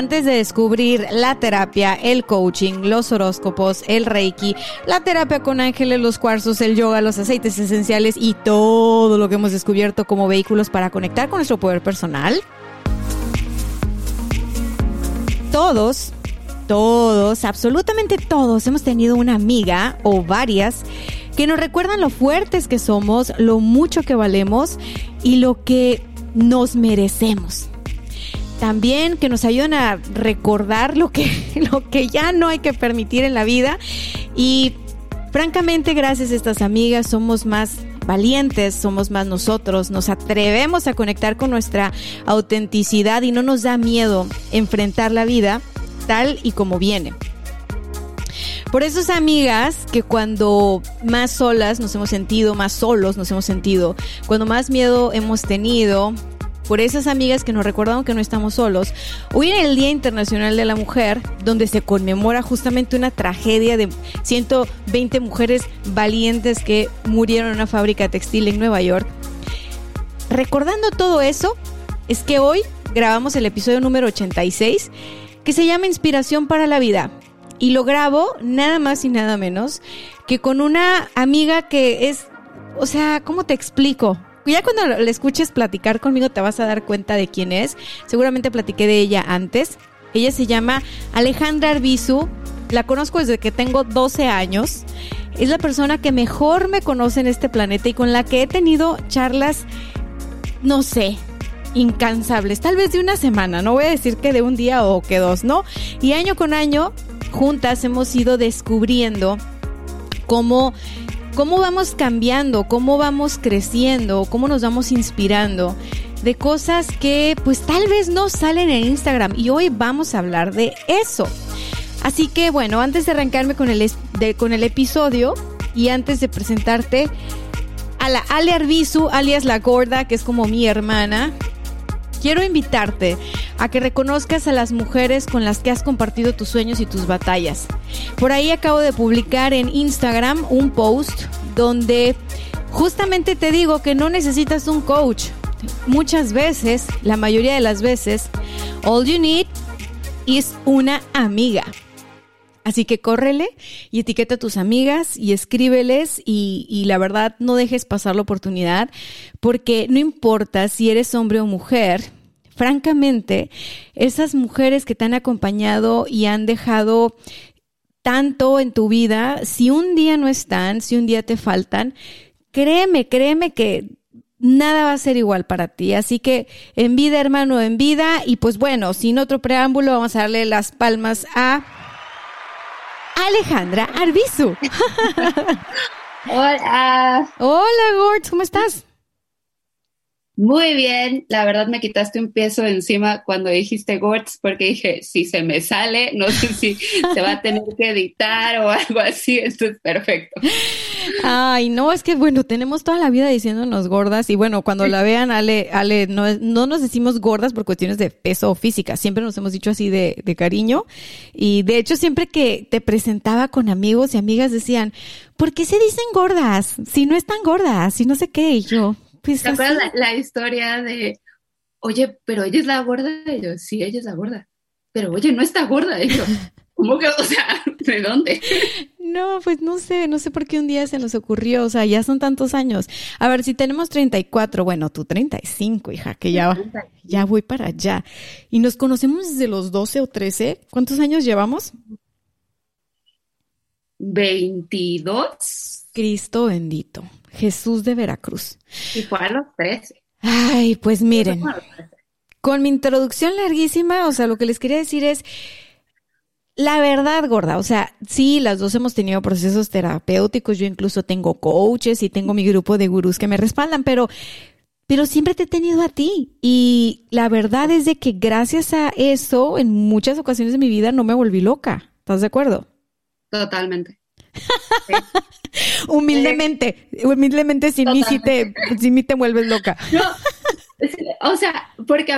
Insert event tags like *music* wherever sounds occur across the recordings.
Antes de descubrir la terapia, el coaching, los horóscopos, el reiki, la terapia con ángeles, los cuarzos, el yoga, los aceites esenciales y todo lo que hemos descubierto como vehículos para conectar con nuestro poder personal, todos, todos, absolutamente todos hemos tenido una amiga o varias que nos recuerdan lo fuertes que somos, lo mucho que valemos y lo que nos merecemos. También que nos ayudan a recordar lo que, *laughs* lo que ya no hay que permitir en la vida. Y francamente, gracias a estas amigas, somos más valientes, somos más nosotros, nos atrevemos a conectar con nuestra autenticidad y no nos da miedo enfrentar la vida tal y como viene. Por esas amigas que cuando más solas nos hemos sentido, más solos nos hemos sentido, cuando más miedo hemos tenido, por esas amigas que nos recordaron que no estamos solos. Hoy en el Día Internacional de la Mujer, donde se conmemora justamente una tragedia de 120 mujeres valientes que murieron en una fábrica textil en Nueva York. Recordando todo eso, es que hoy grabamos el episodio número 86, que se llama Inspiración para la Vida. Y lo grabo nada más y nada menos que con una amiga que es, o sea, ¿cómo te explico? Ya cuando le escuches platicar conmigo te vas a dar cuenta de quién es. Seguramente platiqué de ella antes. Ella se llama Alejandra Arbizu. La conozco desde que tengo 12 años. Es la persona que mejor me conoce en este planeta y con la que he tenido charlas, no sé, incansables. Tal vez de una semana, no voy a decir que de un día o que dos, ¿no? Y año con año, juntas hemos ido descubriendo cómo cómo vamos cambiando, cómo vamos creciendo, cómo nos vamos inspirando de cosas que pues tal vez no salen en Instagram y hoy vamos a hablar de eso. Así que bueno, antes de arrancarme con el, con el episodio y antes de presentarte a la Ale Arbizu, alias La Gorda, que es como mi hermana, quiero invitarte a que reconozcas a las mujeres con las que has compartido tus sueños y tus batallas. Por ahí acabo de publicar en Instagram un post donde justamente te digo que no necesitas un coach. Muchas veces, la mayoría de las veces, all you need is una amiga. Así que córrele y etiqueta a tus amigas y escríbeles y, y, la verdad no dejes pasar la oportunidad porque no importa si eres hombre o mujer, francamente, esas mujeres que te han acompañado y han dejado tanto en tu vida, si un día no están, si un día te faltan, créeme, créeme que nada va a ser igual para ti. Así que en vida, hermano, en vida. Y pues bueno, sin otro preámbulo, vamos a darle las palmas a Alejandra Arbizu. *laughs* Hola. Hola, Gord, ¿cómo estás? Muy bien, la verdad me quitaste un peso encima cuando dijiste Gortz porque dije, si se me sale, no sé si se va a tener que editar o *laughs* algo así, esto es perfecto. Ay, no, es que bueno, tenemos toda la vida diciéndonos gordas y bueno, cuando la vean, Ale, Ale, no, no nos decimos gordas por cuestiones de peso o física, siempre nos hemos dicho así de, de cariño y de hecho siempre que te presentaba con amigos y amigas decían, ¿por qué se dicen gordas? Si no están gordas, si no sé qué, y yo... Pues ¿Te acuerdas la, la, historia de, oye, pero ella es la gorda? Y yo, sí, ella es la gorda. Pero oye, no está gorda. Y yo, *laughs* ¿cómo que, o sea, *laughs* ¿de dónde? No, pues no sé, no sé por qué un día se nos ocurrió, o sea, ya son tantos años. A ver, si tenemos 34, bueno, tú 35, hija, que ya, ya voy para allá. Y nos conocemos desde los 12 o 13. ¿Cuántos años llevamos? 22. Cristo bendito. Jesús de Veracruz. Y fue a los 13. Ay, pues miren, con mi introducción larguísima, o sea, lo que les quería decir es, la verdad, gorda, o sea, sí, las dos hemos tenido procesos terapéuticos, yo incluso tengo coaches y tengo mi grupo de gurús que me respaldan, pero pero siempre te he tenido a ti. Y la verdad es de que gracias a eso, en muchas ocasiones de mi vida no me volví loca. ¿Estás de acuerdo? Totalmente. *laughs* humildemente, humildemente sin mí, sí te, te vuelves loca. o sea, porque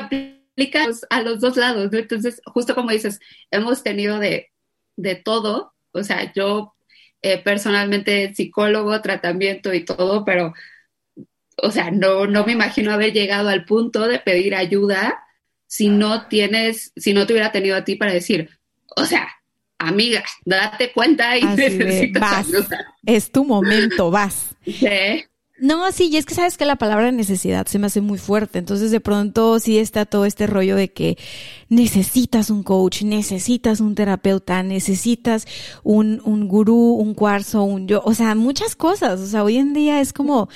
aplicas a los dos lados, Entonces, justo como dices, hemos tenido de, de todo. O sea, yo eh, personalmente psicólogo, tratamiento y todo, pero o sea, no, no me imagino haber llegado al punto de pedir ayuda si no tienes, si no te hubiera tenido a ti para decir, o sea, amiga, date cuenta y *laughs* necesitas ayuda. Es tu momento, vas. Sí. No, sí, y es que sabes que la palabra necesidad se me hace muy fuerte. Entonces, de pronto sí está todo este rollo de que necesitas un coach, necesitas un terapeuta, necesitas un, un gurú, un cuarzo, un yo, o sea, muchas cosas. O sea, hoy en día es como,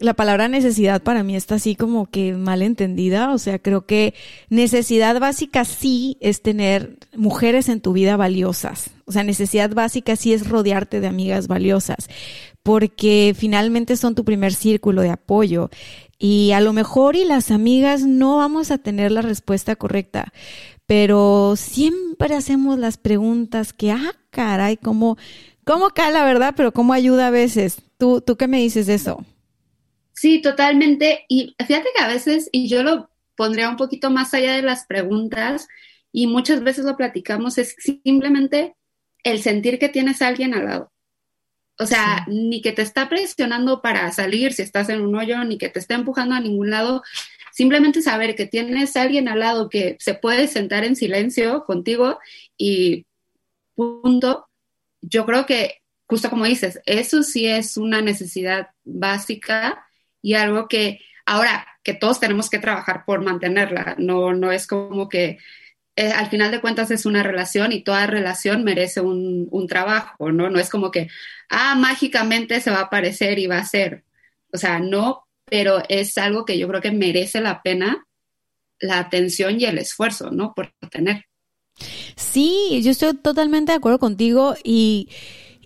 la palabra necesidad para mí está así como que mal entendida. O sea, creo que necesidad básica sí es tener mujeres en tu vida valiosas. O sea, necesidad básica sí es rodearte de amigas valiosas, porque finalmente son tu primer círculo de apoyo. Y a lo mejor y las amigas no vamos a tener la respuesta correcta, pero siempre hacemos las preguntas que, ah, caray, cómo, cómo cae la verdad, pero cómo ayuda a veces. ¿Tú, tú qué me dices de eso? Sí, totalmente. Y fíjate que a veces, y yo lo pondría un poquito más allá de las preguntas, y muchas veces lo platicamos, es simplemente el sentir que tienes a alguien al lado. O sea, ni que te está presionando para salir si estás en un hoyo, ni que te está empujando a ningún lado. Simplemente saber que tienes a alguien al lado que se puede sentar en silencio contigo y punto. Yo creo que, justo como dices, eso sí es una necesidad básica y algo que ahora que todos tenemos que trabajar por mantenerla, no, no es como que eh, al final de cuentas es una relación y toda relación merece un, un, trabajo, ¿no? No es como que, ah, mágicamente se va a aparecer y va a ser. O sea, no, pero es algo que yo creo que merece la pena la atención y el esfuerzo, ¿no? Por tener. Sí, yo estoy totalmente de acuerdo contigo y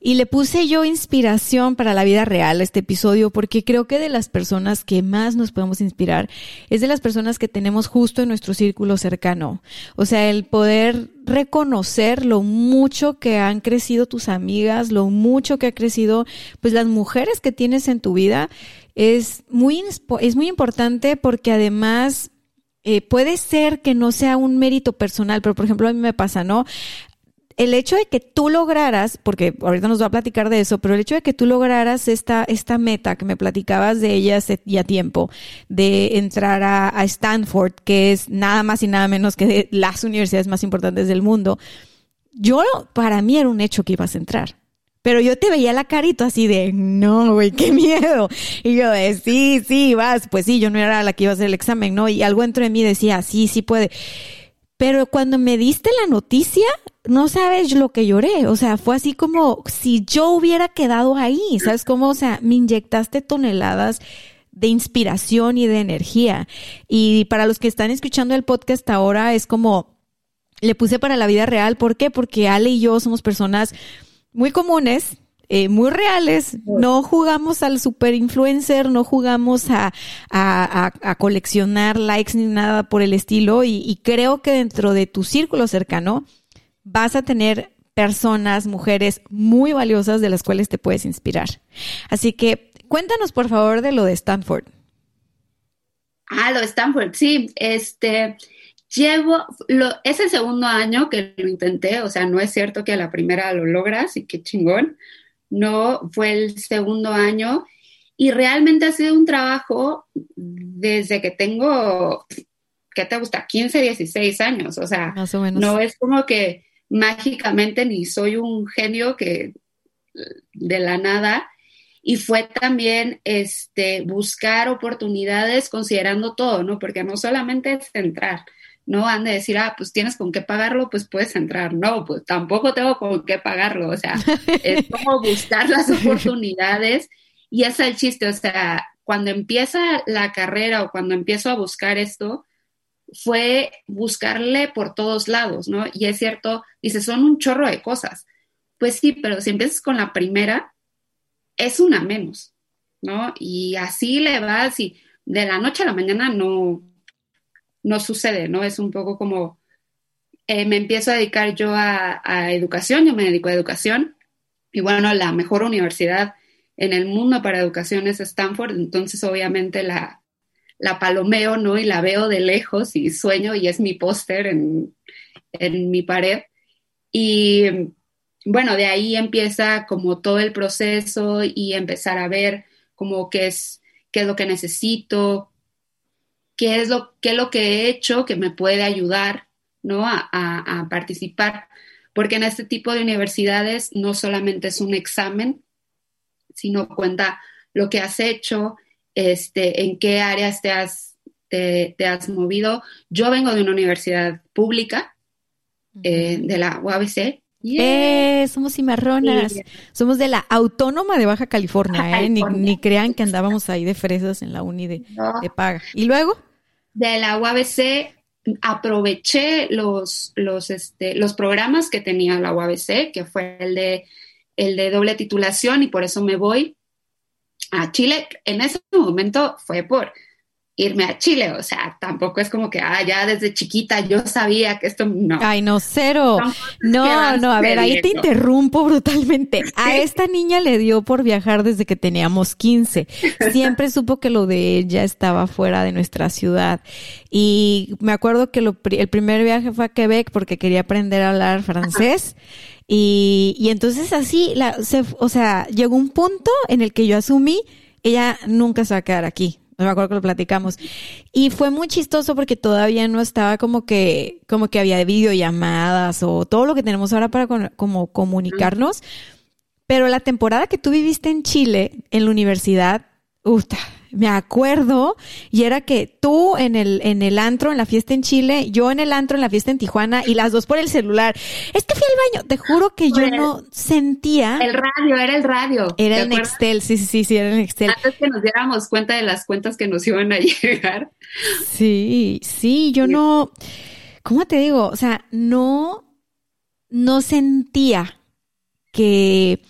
y le puse yo inspiración para la vida real a este episodio porque creo que de las personas que más nos podemos inspirar es de las personas que tenemos justo en nuestro círculo cercano. O sea, el poder reconocer lo mucho que han crecido tus amigas, lo mucho que ha crecido pues las mujeres que tienes en tu vida es muy, es muy importante porque además eh, puede ser que no sea un mérito personal, pero por ejemplo a mí me pasa, ¿no? El hecho de que tú lograras, porque ahorita nos va a platicar de eso, pero el hecho de que tú lograras esta, esta meta que me platicabas de ella ya tiempo, de entrar a, Stanford, que es nada más y nada menos que de las universidades más importantes del mundo, yo, para mí era un hecho que ibas a entrar. Pero yo te veía la carita así de, no, güey, qué miedo. Y yo de, sí, sí, vas. Pues sí, yo no era la que iba a hacer el examen, ¿no? Y algo dentro de mí decía, sí, sí puede. Pero cuando me diste la noticia, no sabes lo que lloré. O sea, fue así como si yo hubiera quedado ahí. ¿Sabes cómo? O sea, me inyectaste toneladas de inspiración y de energía. Y para los que están escuchando el podcast ahora, es como le puse para la vida real. ¿Por qué? Porque Ale y yo somos personas muy comunes, eh, muy reales. No jugamos al super influencer, no jugamos a, a, coleccionar likes ni nada por el estilo. Y, y, creo que dentro de tu círculo cercano vas a tener personas, mujeres muy valiosas de las cuales te puedes inspirar. Así que cuéntanos por favor de lo de Stanford. Ah, lo de Stanford, sí. Este, llevo, lo, es el segundo año que lo intenté, o sea, no es cierto que a la primera lo logras y qué chingón, no, fue el segundo año y realmente ha sido un trabajo desde que tengo, ¿qué te gusta? 15, 16 años, o sea, no es como que mágicamente ni soy un genio que de la nada y fue también este buscar oportunidades considerando todo, ¿no? Porque no solamente es entrar, no han de decir, ah, pues tienes con qué pagarlo, pues puedes entrar. No, pues tampoco tengo con qué pagarlo. O sea, *laughs* es como buscar las oportunidades y es el chiste. O sea, cuando empieza la carrera o cuando empiezo a buscar esto, fue buscarle por todos lados, ¿no? Y es cierto, dice, son un chorro de cosas. Pues sí, pero si empiezas con la primera, es una menos, ¿no? Y así le vas y de la noche a la mañana no, no sucede, ¿no? Es un poco como, eh, me empiezo a dedicar yo a, a, educación, yo me dedico a educación, y bueno, la mejor universidad en el mundo para educación es Stanford, entonces obviamente la, la palomeo, ¿no? Y la veo de lejos y sueño y es mi póster en, en mi pared. Y bueno, de ahí empieza como todo el proceso y empezar a ver como qué es, qué es lo que necesito, qué es lo, qué es lo que he hecho que me puede ayudar, ¿no? A, a, a participar. Porque en este tipo de universidades no solamente es un examen, sino cuenta lo que has hecho, este, en qué áreas te has, te, te has movido. Yo vengo de una universidad pública, eh, de la UABC. Yeah. Eh, somos cimarronas, yeah. somos de la Autónoma de Baja California, Baja ¿eh? California. Ni, ni, crean que andábamos ahí de fresas en la uni de, no. de paga. ¿Y luego? De la UABC aproveché los, los, este, los programas que tenía la UABC, que fue el de, el de doble titulación, y por eso me voy a Chile. En ese momento fue por irme a Chile, o sea, tampoco es como que, ah, ya desde chiquita yo sabía que esto no. Ay, no, cero. No, no, a ver, ahí te interrumpo brutalmente. A esta niña le dio por viajar desde que teníamos 15. Siempre *laughs* supo que lo de ella estaba fuera de nuestra ciudad. Y me acuerdo que lo, el primer viaje fue a Quebec porque quería aprender a hablar francés. Y, y entonces así, la, se, o sea, llegó un punto en el que yo asumí, ella nunca se va a quedar aquí no me acuerdo que lo platicamos. Y fue muy chistoso porque todavía no estaba como que, como que había videollamadas o todo lo que tenemos ahora para con, como comunicarnos. Pero la temporada que tú viviste en Chile, en la universidad, uff, me acuerdo, y era que tú en el, en el antro, en la fiesta en Chile, yo en el antro, en la fiesta en Tijuana, y las dos por el celular. Es que fui al baño, te juro que yo no sentía. El radio, era el radio. Era el Nextel, sí, sí, sí, sí, era el Nextel. Antes que nos diéramos cuenta de las cuentas que nos iban a *laughs* llegar. Sí, sí, yo no, ¿cómo te digo? O sea, no, no sentía que,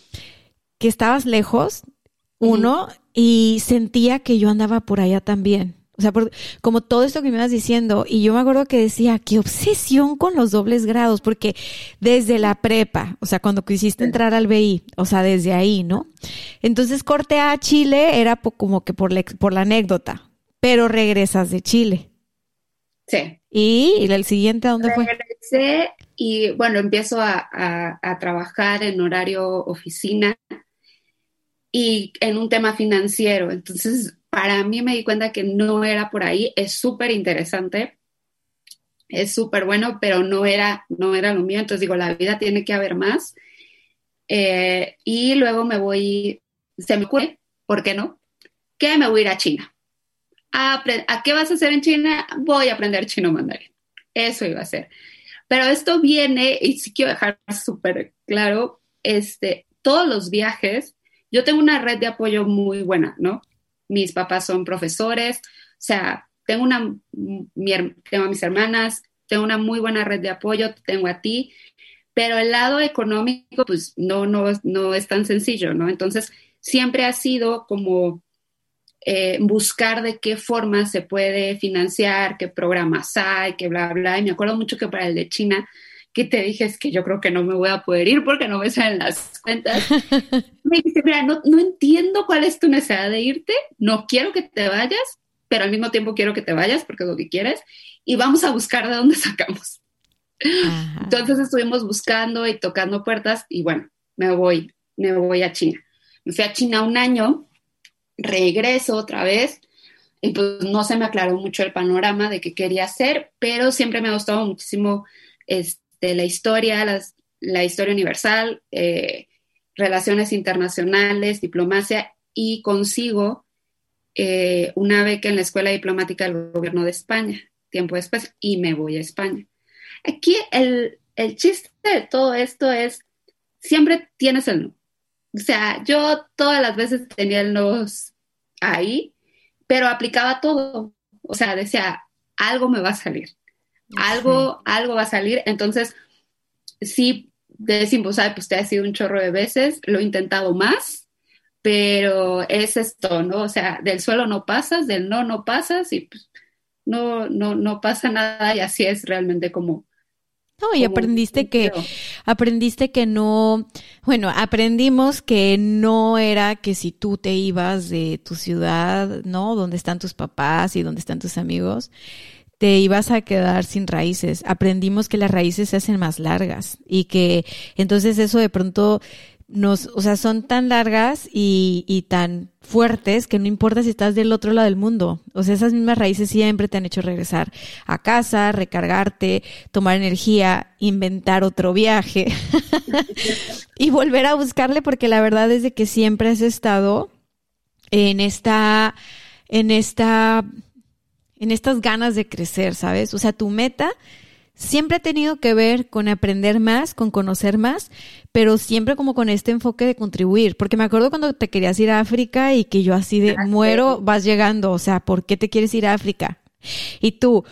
que estabas lejos, uno, y sentía que yo andaba por allá también. O sea, por, como todo esto que me ibas diciendo, y yo me acuerdo que decía, qué obsesión con los dobles grados, porque desde la prepa, o sea, cuando quisiste entrar al BI, o sea, desde ahí, ¿no? Entonces corte a Chile era como que por la, por la anécdota, pero regresas de Chile. Sí. ¿Y, y el siguiente a dónde Regresé fue? Regresé y bueno, empiezo a, a, a trabajar en horario oficina y en un tema financiero. Entonces, para mí me di cuenta que no era por ahí. Es súper interesante, es súper bueno, pero no era, no era lo mío. Entonces digo, la vida tiene que haber más. Eh, y luego me voy, se me ocurre, ¿por qué no? Que me voy a ir a China. ¿A, ¿A qué vas a hacer en China? Voy a aprender chino mandarín. Eso iba a ser. Pero esto viene, y sí quiero dejar súper claro, este, todos los viajes yo tengo una red de apoyo muy buena, ¿no? Mis papás son profesores, o sea, tengo una, mi, tengo a mis hermanas, tengo una muy buena red de apoyo, tengo a ti, pero el lado económico, pues no, no, no es tan sencillo, ¿no? Entonces, siempre ha sido como eh, buscar de qué forma se puede financiar, qué programas hay, qué bla, bla. Y me acuerdo mucho que para el de China, que te dije es que yo creo que no me voy a poder ir porque no me salen las cuentas. *laughs* me dice, mira, no, no entiendo cuál es tu necesidad de irte, no quiero que te vayas, pero al mismo tiempo quiero que te vayas porque es lo que quieres y vamos a buscar de dónde *laughs* sacamos. Ajá. Entonces estuvimos buscando y tocando puertas y bueno, me voy, me voy a China. Me fui a China un año, regreso otra vez y pues no se me aclaró mucho el panorama de qué quería hacer, pero siempre me ha gustado muchísimo este, la historia, la historia universal, eh, relaciones internacionales, diplomacia, y consigo eh, una beca en la Escuela Diplomática del Gobierno de España, tiempo después, y me voy a España. Aquí el, el chiste de todo esto es, siempre tienes el no. O sea, yo todas las veces tenía el no ahí, pero aplicaba todo. O sea, decía, algo me va a salir. Algo, algo va a salir. Entonces, sí, decimos, pues te ha sido un chorro de veces, lo he intentado más, pero es esto, ¿no? O sea, del suelo no pasas, del no no pasas y pues, no, no, no pasa nada y así es realmente como... No, y aprendiste que, aprendiste que no, bueno, aprendimos que no era que si tú te ibas de tu ciudad, ¿no? Donde están tus papás y donde están tus amigos, te ibas a quedar sin raíces. Aprendimos que las raíces se hacen más largas y que entonces eso de pronto nos, o sea, son tan largas y, y, tan fuertes que no importa si estás del otro lado del mundo. O sea, esas mismas raíces siempre te han hecho regresar a casa, recargarte, tomar energía, inventar otro viaje *laughs* y volver a buscarle porque la verdad es de que siempre has estado en esta, en esta, en estas ganas de crecer, ¿sabes? O sea, tu meta siempre ha tenido que ver con aprender más, con conocer más, pero siempre como con este enfoque de contribuir. Porque me acuerdo cuando te querías ir a África y que yo así de muero, vas llegando, o sea, ¿por qué te quieres ir a África? Y tú,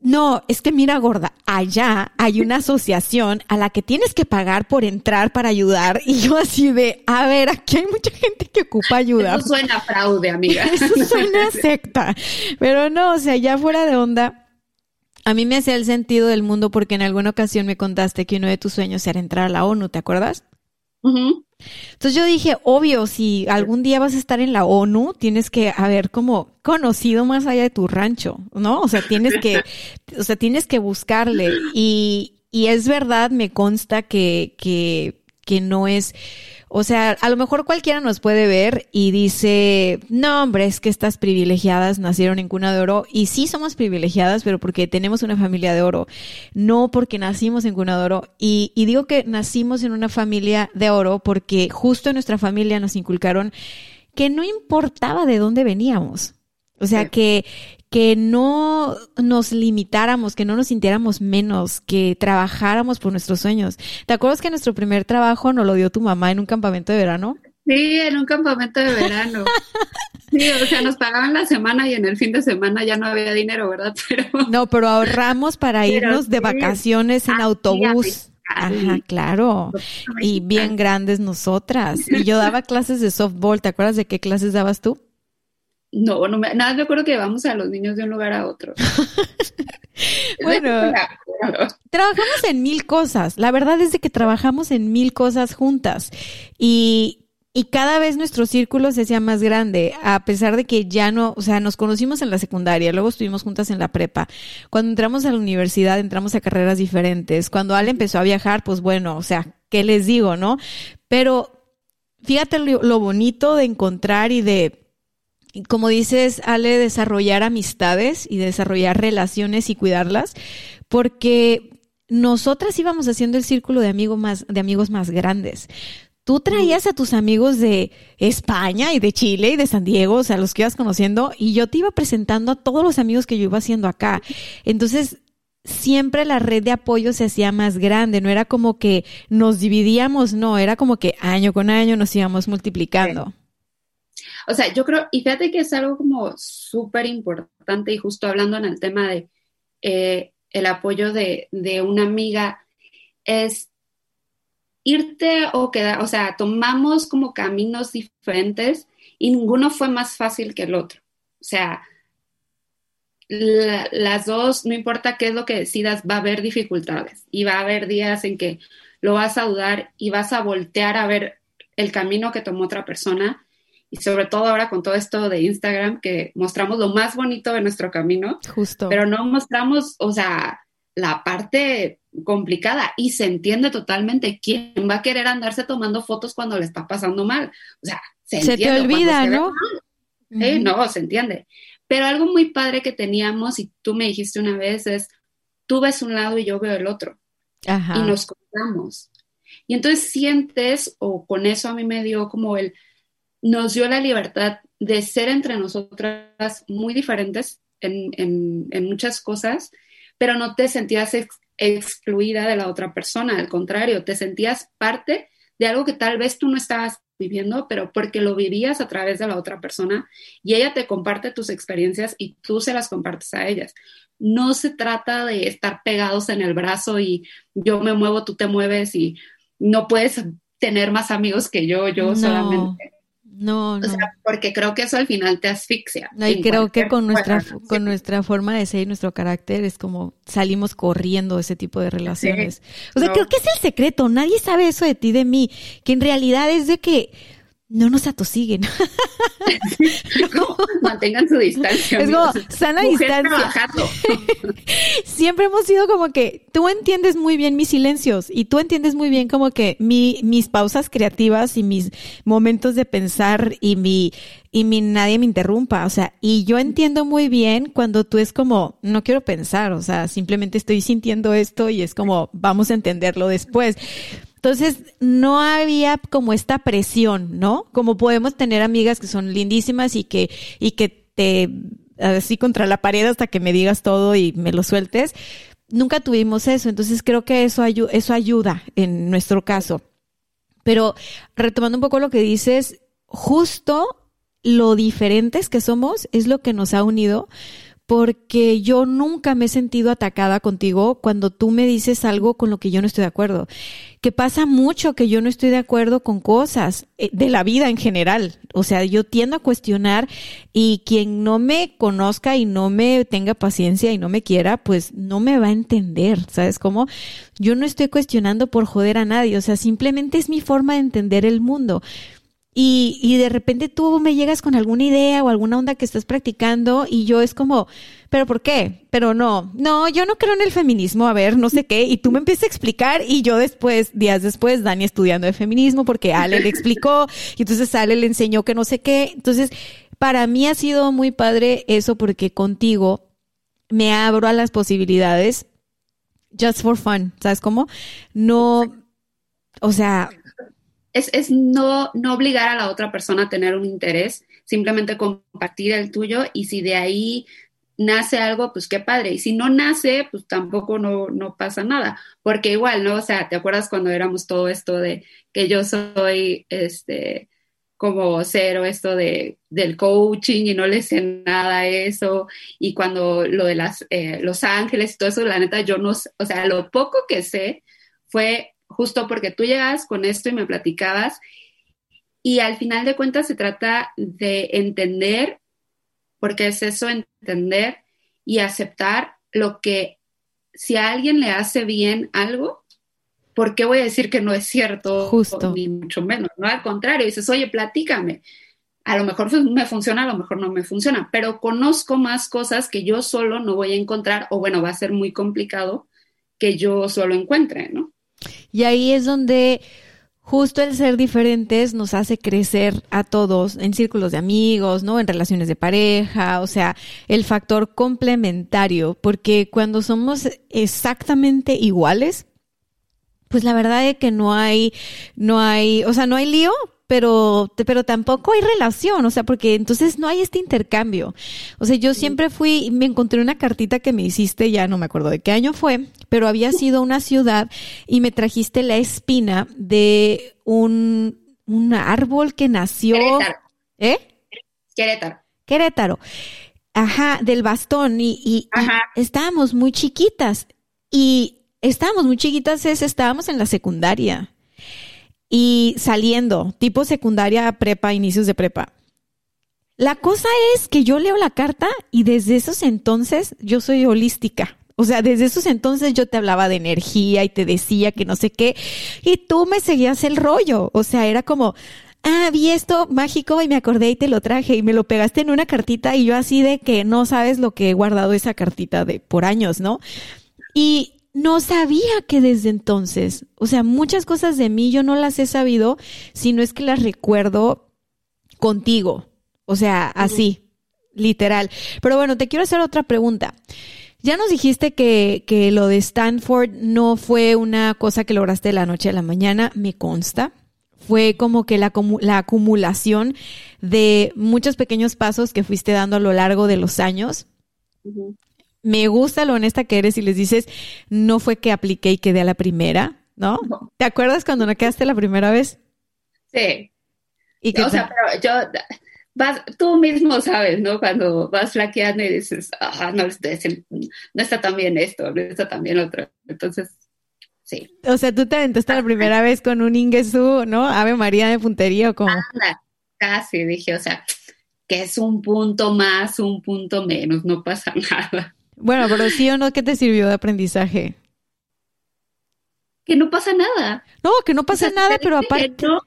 no, es que mira, gorda, allá hay una asociación a la que tienes que pagar por entrar para ayudar. Y yo así de, a ver, aquí hay mucha gente que ocupa ayuda. Eso suena fraude, amiga. *laughs* Eso suena secta. Pero no, o sea, ya fuera de onda, a mí me hacía el sentido del mundo porque en alguna ocasión me contaste que uno de tus sueños era entrar a la ONU, ¿te acuerdas? Entonces yo dije, obvio, si algún día vas a estar en la ONU, tienes que haber como conocido más allá de tu rancho, ¿no? O sea, tienes que, o sea, tienes que buscarle. Y, y es verdad, me consta que, que, que no es, o sea, a lo mejor cualquiera nos puede ver y dice, no, hombre, es que estas privilegiadas nacieron en cuna de oro. Y sí somos privilegiadas, pero porque tenemos una familia de oro, no porque nacimos en cuna de oro. Y, y digo que nacimos en una familia de oro porque justo en nuestra familia nos inculcaron que no importaba de dónde veníamos. O sea, que, que no nos limitáramos, que no nos sintiéramos menos, que trabajáramos por nuestros sueños. ¿Te acuerdas que nuestro primer trabajo nos lo dio tu mamá en un campamento de verano? Sí, en un campamento de verano. Sí, o sea, nos pagaban la semana y en el fin de semana ya no había dinero, ¿verdad? *laughs* Pero... No, pero ahorramos para irnos de vacaciones en autobús. Ajá, claro. Y bien grandes nosotras. Y yo daba clases de softball. ¿Te acuerdas de qué clases dabas tú? No, no me, nada, me acuerdo que vamos a los niños de un lugar a otro. *laughs* bueno, trabajamos en mil cosas. La verdad es de que trabajamos en mil cosas juntas. Y, y cada vez nuestro círculo se hacía más grande, a pesar de que ya no, o sea, nos conocimos en la secundaria, luego estuvimos juntas en la prepa. Cuando entramos a la universidad, entramos a carreras diferentes. Cuando Ale empezó a viajar, pues bueno, o sea, ¿qué les digo, no? Pero fíjate lo bonito de encontrar y de como dices, Ale, desarrollar amistades y desarrollar relaciones y cuidarlas, porque nosotras íbamos haciendo el círculo de amigos más, de amigos más grandes. Tú traías a tus amigos de España y de Chile y de San Diego, o sea, los que ibas conociendo, y yo te iba presentando a todos los amigos que yo iba haciendo acá. Entonces, siempre la red de apoyo se hacía más grande, no era como que nos dividíamos, no, era como que año con año nos íbamos multiplicando. O sea, yo creo, y fíjate que es algo como súper importante y justo hablando en el tema de eh, el apoyo de, de, una amiga, es irte o quedar, o sea, tomamos como caminos diferentes y ninguno fue más fácil que el otro. O sea, las dos, no importa qué es lo que decidas, va a haber dificultades y va a haber días en que lo vas a dudar y vas a voltear a ver el camino que tomó otra persona y sobre todo ahora con todo esto de Instagram que mostramos lo más bonito de nuestro camino, justo, pero no mostramos, o sea, la parte complicada y se entiende totalmente quién va a querer andarse tomando fotos cuando le está pasando mal, o sea, se, se te olvida, ¿no? No, se entiende. Pero algo muy padre que teníamos y tú me dijiste una vez es, tú ves un lado y yo veo el otro y nos contamos. Y entonces sientes, o con eso a mí me dio como el, nos dio la libertad de ser entre nosotras muy diferentes en, muchas cosas, pero no te sentías excluida de la otra persona, al contrario, te sentías parte de algo que tal vez tú no estabas viviendo, pero porque lo vivías a través de la otra persona y ella te comparte tus experiencias y tú se las compartes a ellas. No se trata de estar pegados en el brazo y yo me muevo, tú te mueves y no puedes tener más amigos que yo, yo solamente no, no. O sea, porque creo que eso al final te asfixia. y creo que con nuestra, con nuestra forma de ser y nuestro carácter es como salimos corriendo de ese tipo de relaciones. O sea, creo que es el secreto. Nadie sabe eso de ti, de mí. Que en realidad es de que no nos atosiguen. *laughs* Mantengan su distancia. Es como, sana distancia. *laughs* Siempre hemos sido como que tú entiendes muy bien mis silencios y tú entiendes muy bien como que mi, mis pausas creativas y mis momentos de pensar y mi, y mi nadie me interrumpa. O sea, y yo entiendo muy bien cuando tú es como, no quiero pensar, o sea, simplemente estoy sintiendo esto y es como, vamos a entenderlo después. Entonces, no había como esta presión, ¿no? Como podemos tener amigas que son lindísimas y que, y que te, así contra la pared hasta que me digas todo y me lo sueltes. Nunca tuvimos eso, entonces creo que eso, eso ayuda en nuestro caso. Pero retomando un poco lo que dices, justo lo diferentes que somos es lo que nos ha unido porque yo nunca me he sentido atacada contigo cuando tú me dices algo con lo que yo no estoy de acuerdo. Que pasa mucho que yo no estoy de acuerdo con cosas eh, de la vida en general. O sea, yo tiendo a cuestionar y quien no me conozca y no me tenga paciencia y no me quiera, pues no me va a entender. ¿Sabes cómo? Yo no estoy cuestionando por joder a nadie. O sea, simplemente es mi forma de entender el mundo. Y, y de repente tú me llegas con alguna idea o alguna onda que estás practicando y yo es como, ¿pero por qué? Pero no, no, yo no creo en el feminismo, a ver, no sé qué. Y tú me empiezas a explicar y yo después, días después, Dani estudiando de feminismo porque Ale le explicó y entonces Ale le enseñó que no sé qué. Entonces, para mí ha sido muy padre eso porque contigo me abro a las posibilidades just for fun, ¿sabes cómo? No, o sea, es, no, no obligar a la otra persona a tener un interés, simplemente compartir el tuyo y si de ahí nace algo, pues qué padre. Y si no nace, pues tampoco no, no pasa nada. Porque igual, ¿no? O sea, ¿te acuerdas cuando éramos todo esto de que yo soy, este, como cero esto de, del coaching y no le sé nada a eso? Y cuando lo de las, eh, Los Ángeles y todo eso, la neta, yo no, o sea, lo poco que sé fue justo porque tú llegas con esto y me platicabas y al final de cuentas se trata de entender, porque es eso, entender y aceptar lo que si a alguien le hace bien algo, ¿por qué voy a decir que no es cierto? Justo. Ni mucho menos, ¿no? Al contrario, dices, oye, platícame. A lo mejor me funciona, a lo mejor no me funciona, pero conozco más cosas que yo solo no voy a encontrar, o bueno, va a ser muy complicado que yo solo encuentre, ¿no? Y ahí es donde justo el ser diferentes nos hace crecer a todos en círculos de amigos, ¿no? En relaciones de pareja, o sea, el factor complementario, porque cuando somos exactamente iguales, pues la verdad es que no hay, no hay, o sea, no hay lío, pero, pero tampoco hay relación, o sea, porque entonces no hay este intercambio. O sea, yo siempre fui, me encontré una cartita que me hiciste, ya no me acuerdo de qué año fue, pero había sido una ciudad y me trajiste la espina de un, un árbol que nació. Querétaro. ¿Eh? Querétaro. Querétaro. Ajá, del bastón y, y, y estábamos muy chiquitas y estábamos muy chiquitas, es, estábamos en la secundaria y saliendo, tipo secundaria, prepa, inicios de prepa. La cosa es que yo leo la carta y desde esos entonces yo soy holística. O sea, desde esos entonces yo te hablaba de energía y te decía que no sé qué, y tú me seguías el rollo. O sea, era como, ah, vi esto mágico y me acordé y te lo traje y me lo pegaste en una cartita y yo así de que no sabes lo que he guardado esa cartita de por años, ¿no? Y no sabía que desde entonces, o sea, muchas cosas de mí yo no las he sabido, sino es que las recuerdo contigo, o sea, así, literal. Pero bueno, te quiero hacer otra pregunta. Ya nos dijiste que, que lo de Stanford no fue una cosa que lograste de la noche a la mañana, me consta. Fue como que la, la acumulación de muchos pequeños pasos que fuiste dando a lo largo de los años me gusta lo honesta que eres y les dices, no fue que apliqué y quedé a la primera, ¿no? ¿Te acuerdas cuando no quedaste la primera vez? Sí. ¿Y o sea, pero yo, vas, tú mismo sabes, ¿no? Cuando vas flaqueando y dices, ah, no, no está tan bien esto, no está tan bien otro. Entonces, sí. O sea, tú te aventaste la primera vez con un Ingesu, ¿no? Ave María de puntería o como. casi, dije, o sea, que es un punto más, un punto menos, no pasa *laughs* nada. Bueno, pero sí o no, ¿qué te sirvió de aprendizaje? Que no pasa nada. No, que no pasa nada, pero aparte. No,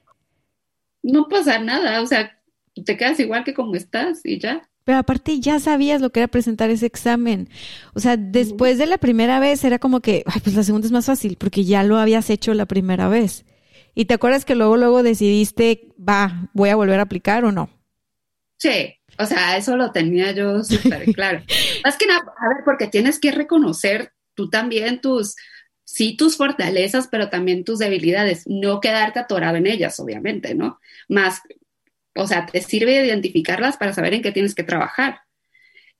no pasa nada, o sea, te quedas igual que como estás y ya. Pero aparte ya sabías lo que era presentar ese examen. O sea, después de la primera vez era como que, ay, pues la segunda es más fácil porque ya lo habías hecho la primera vez. ¿Y te acuerdas que luego, luego decidiste, va, voy a volver a aplicar o no? Sí, o sea, eso lo tenía yo súper *laughs* claro. Más que nada, a ver, porque tienes que reconocer tú también tus, sí, tus fortalezas, pero también tus debilidades, no quedarte atorado en ellas, obviamente, ¿no? Más o sea, te sirve identificarlas para saber en qué tienes que trabajar.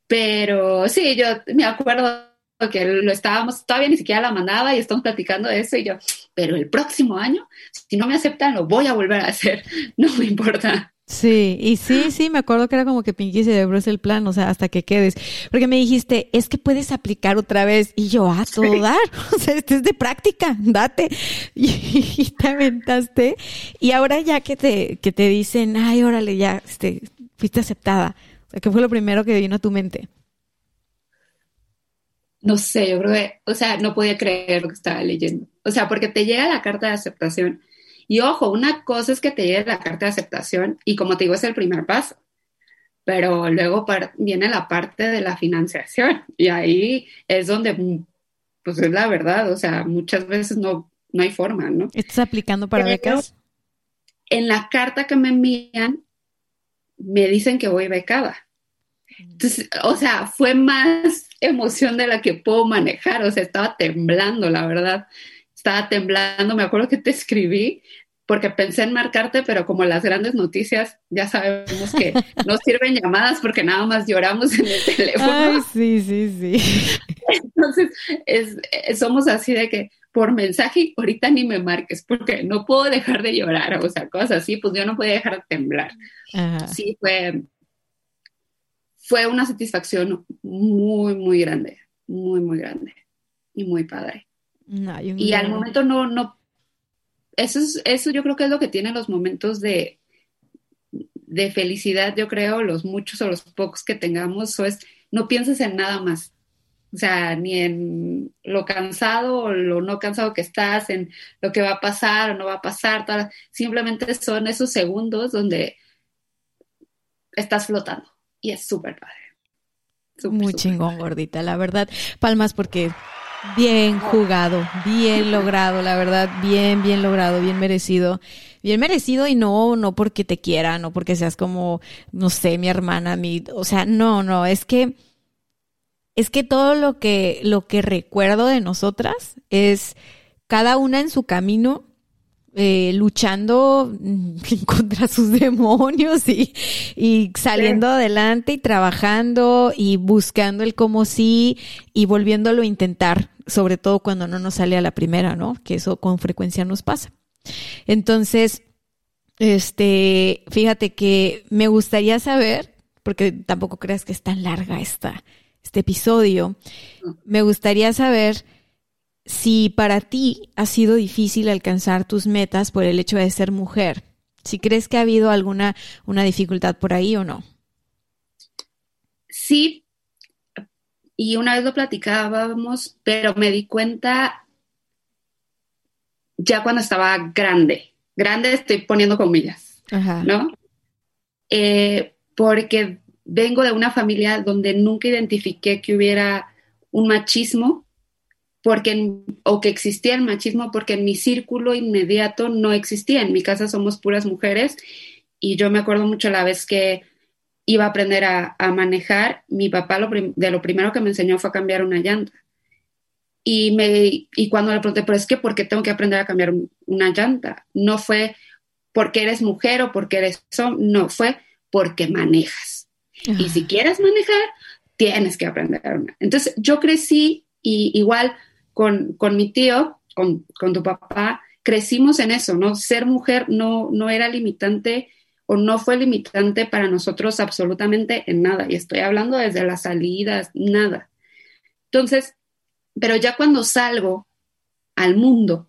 Pero sí, yo me acuerdo que lo estábamos, todavía ni siquiera la mandaba y estamos platicando de eso y yo, pero el próximo año, si no me aceptan, lo voy a volver a hacer, *laughs* no me importa. Sí, y sí, *gasps* sí, me acuerdo que era como que Pinky Cerebro es el plan, o sea, hasta que quedes. Porque me dijiste, es que puedes aplicar otra vez. Y yo, a todo dar. *laughs* O sea, este es de práctica, date. *laughs* Y, te aventaste. Y ahora ya que te, que te dicen, ay, órale, ya, este, fuiste aceptada. ¿Qué fue lo primero que vino a tu mente? No sé, yo creo que, o sea, no podía creer lo que estaba leyendo. O sea, porque te llega la carta de aceptación y ojo, una cosa es que te llegue la carta de aceptación y como te digo, es el primer paso, pero luego viene la parte de la financiación *laughs* y ahí es donde, pues es la verdad, o sea, muchas veces no, no hay forma, ¿no? ¿Estás aplicando para becas? En la carta que me envían, me dicen que voy becada. Entonces, o sea, fue más *laughs* emoción de la que puedo manejar, o sea, estaba temblando, la verdad estaba temblando, me acuerdo que te escribí porque pensé en marcarte, pero como las grandes noticias, ya sabemos que *laughs* no sirven llamadas porque nada más lloramos en el teléfono. Ay, sí, sí, sí. Entonces, somos así de que por mensaje ahorita ni me marques porque no puedo dejar de llorar, o sea, cosas así, pues yo no podía dejar de temblar. Sí, fue, fue una satisfacción muy, muy grande, muy, muy grande y muy padre y al momento no, no, eso, es, eso yo creo que es lo que tienen los momentos de, de felicidad, yo creo, los muchos o los pocos que tengamos, o es, no pienses en nada más. O sea, ni en lo cansado o lo no cansado que estás, en lo que va a pasar o no va a pasar. simplemente son esos segundos donde estás flotando y es súper padre. Muy chingón, gordita, la verdad. Palmas porque Bien jugado, bien logrado, la verdad, bien, bien logrado, bien merecido. Bien merecido y no, no porque te quiera, no porque seas como, no sé, mi hermana, mi, o sea, no, no, es que, es que todo lo que, lo que recuerdo de nosotras es cada una en su camino, eh, luchando *laughs* contra sus demonios y, y saliendo adelante y trabajando y buscando el como sí y volviéndolo a intentar, sobre todo cuando no nos sale a la primera, ¿no? Que eso con frecuencia nos pasa. Entonces, este, fíjate que me gustaría saber, porque tampoco creas que es tan larga esta, este episodio, me gustaría saber si para ti ha sido difícil alcanzar tus metas por el hecho de ser mujer, si crees que ha habido alguna una dificultad por ahí o no. Sí, y una vez lo platicábamos, pero me di cuenta ya cuando estaba grande. Grande estoy poniendo comillas, ¿no? Eh, porque vengo de una familia donde nunca identifiqué que hubiera un machismo porque o que existía el machismo porque en mi círculo inmediato no existía. En mi casa somos puras mujeres y yo me acuerdo mucho la vez que iba a aprender a, manejar, mi papá lo de lo primero que me enseñó fue a cambiar una llanta. Y, me, y cuando le pregunté, pero es que, ¿por qué tengo que aprender a cambiar una llanta? No fue porque eres mujer o porque eres hombre, no, fue porque manejas. Y si quieres manejar, tienes que aprender. Entonces, yo crecí y igual con, mi tío, con, tu papá, crecimos en eso, ¿no? Ser mujer no, no era limitante o no fue limitante para nosotros absolutamente en nada. Y estoy hablando desde las salidas, nada. Entonces, pero ya cuando salgo al mundo,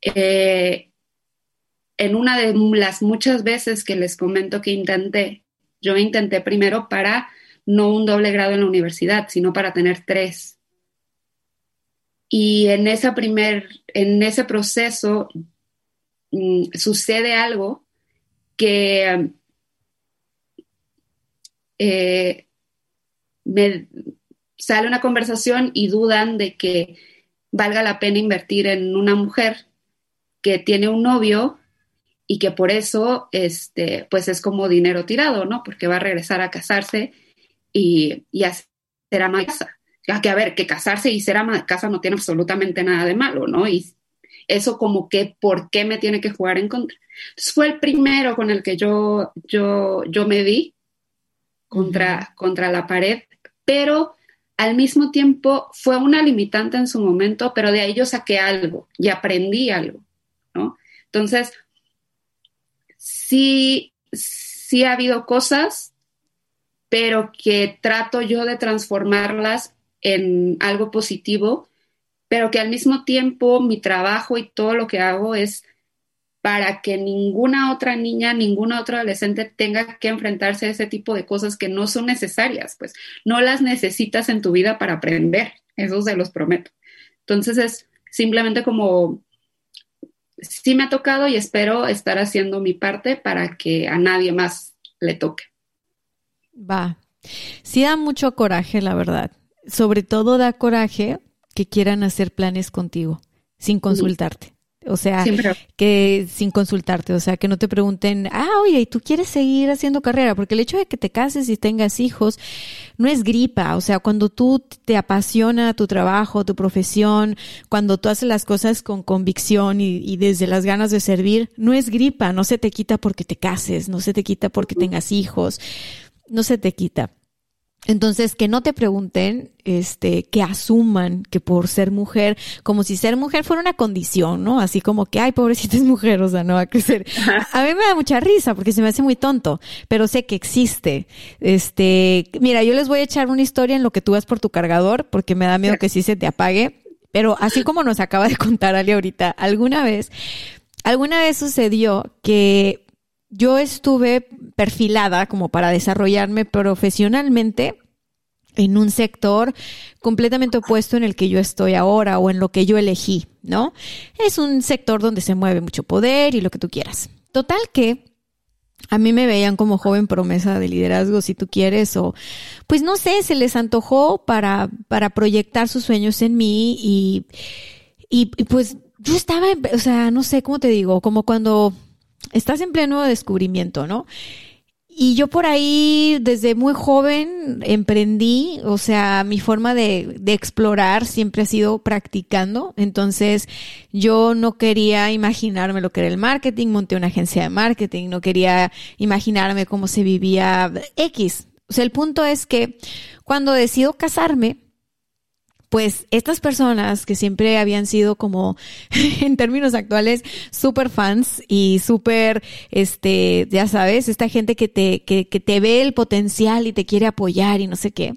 eh, en una de las muchas veces que les comento que intenté, yo intenté primero para no un doble grado en la universidad, sino para tener tres. Y en, esa primer, en ese proceso mm, sucede algo que eh, me sale una conversación y dudan de que valga la pena invertir en una mujer que tiene un novio y que por eso, este, pues es como dinero tirado, ¿no? Porque va a regresar a casarse y, y a ser ama casa. Que a ver, que casarse y ser ama de casa no tiene absolutamente nada de malo, ¿no? Y eso como que, ¿por qué me tiene que jugar en contra? Entonces fue el primero con el que yo, yo, yo me di contra, contra la pared, pero al mismo tiempo fue una limitante en su momento, pero de ahí yo saqué algo y aprendí algo, ¿no? Entonces, sí, sí ha habido cosas, pero que trato yo de transformarlas en algo positivo, pero que al mismo tiempo mi trabajo y todo lo que hago es para que ninguna otra niña, ninguna otra adolescente tenga que enfrentarse a ese tipo de cosas que no son necesarias, pues no las necesitas en tu vida para aprender, eso se los prometo. Entonces es simplemente como, sí me ha tocado y espero estar haciendo mi parte para que a nadie más le toque. Va, sí da mucho coraje, la verdad. Sobre todo da coraje que quieran hacer planes contigo sin consultarte. O sea, que sin consultarte, o sea, que no te pregunten, ah, oye, ¿y tú quieres seguir haciendo carrera? Porque el hecho de que te cases y tengas hijos no es gripa, o sea, cuando tú te apasiona tu trabajo, tu profesión, cuando tú haces las cosas con convicción y, y desde las ganas de servir, no es gripa, no se te quita porque te cases, no se te quita porque tengas hijos, no se te quita. Entonces, que no te pregunten, este, que asuman que por ser mujer, como si ser mujer fuera una condición, ¿no? Así como que, ay, pobrecita es mujer, o sea, no va a crecer. *laughs* A mí me da mucha risa porque se me hace muy tonto, pero sé que existe. Este, mira, yo les voy a echar una historia en lo que tú vas por tu cargador, porque me da miedo que sí se te apague. Pero así como nos acaba de contar Ali ahorita, alguna vez, alguna vez sucedió que yo estuve perfilada como para desarrollarme profesionalmente en un sector completamente opuesto en el que yo estoy ahora o en lo que yo elegí, ¿no? Es un sector donde se mueve mucho poder y lo que tú quieras. Total que a mí me veían como joven promesa de liderazgo, si tú quieres, o pues no sé, se les antojó para, para proyectar sus sueños en mí y, y, y pues yo estaba, o sea, no sé cómo te digo, como cuando estás en pleno descubrimiento, ¿no? Y yo por ahí, desde muy joven, emprendí, o sea, mi forma de, explorar siempre ha sido practicando. Entonces, yo no quería imaginarme lo que era el marketing, monté una agencia de marketing, no quería imaginarme cómo se vivía X. O sea, el punto es que cuando decido casarme, pues estas personas que siempre habían sido como, *laughs* en términos actuales, super fans y súper, este, ya sabes, esta gente que te, que, que te ve el potencial y te quiere apoyar y no sé qué,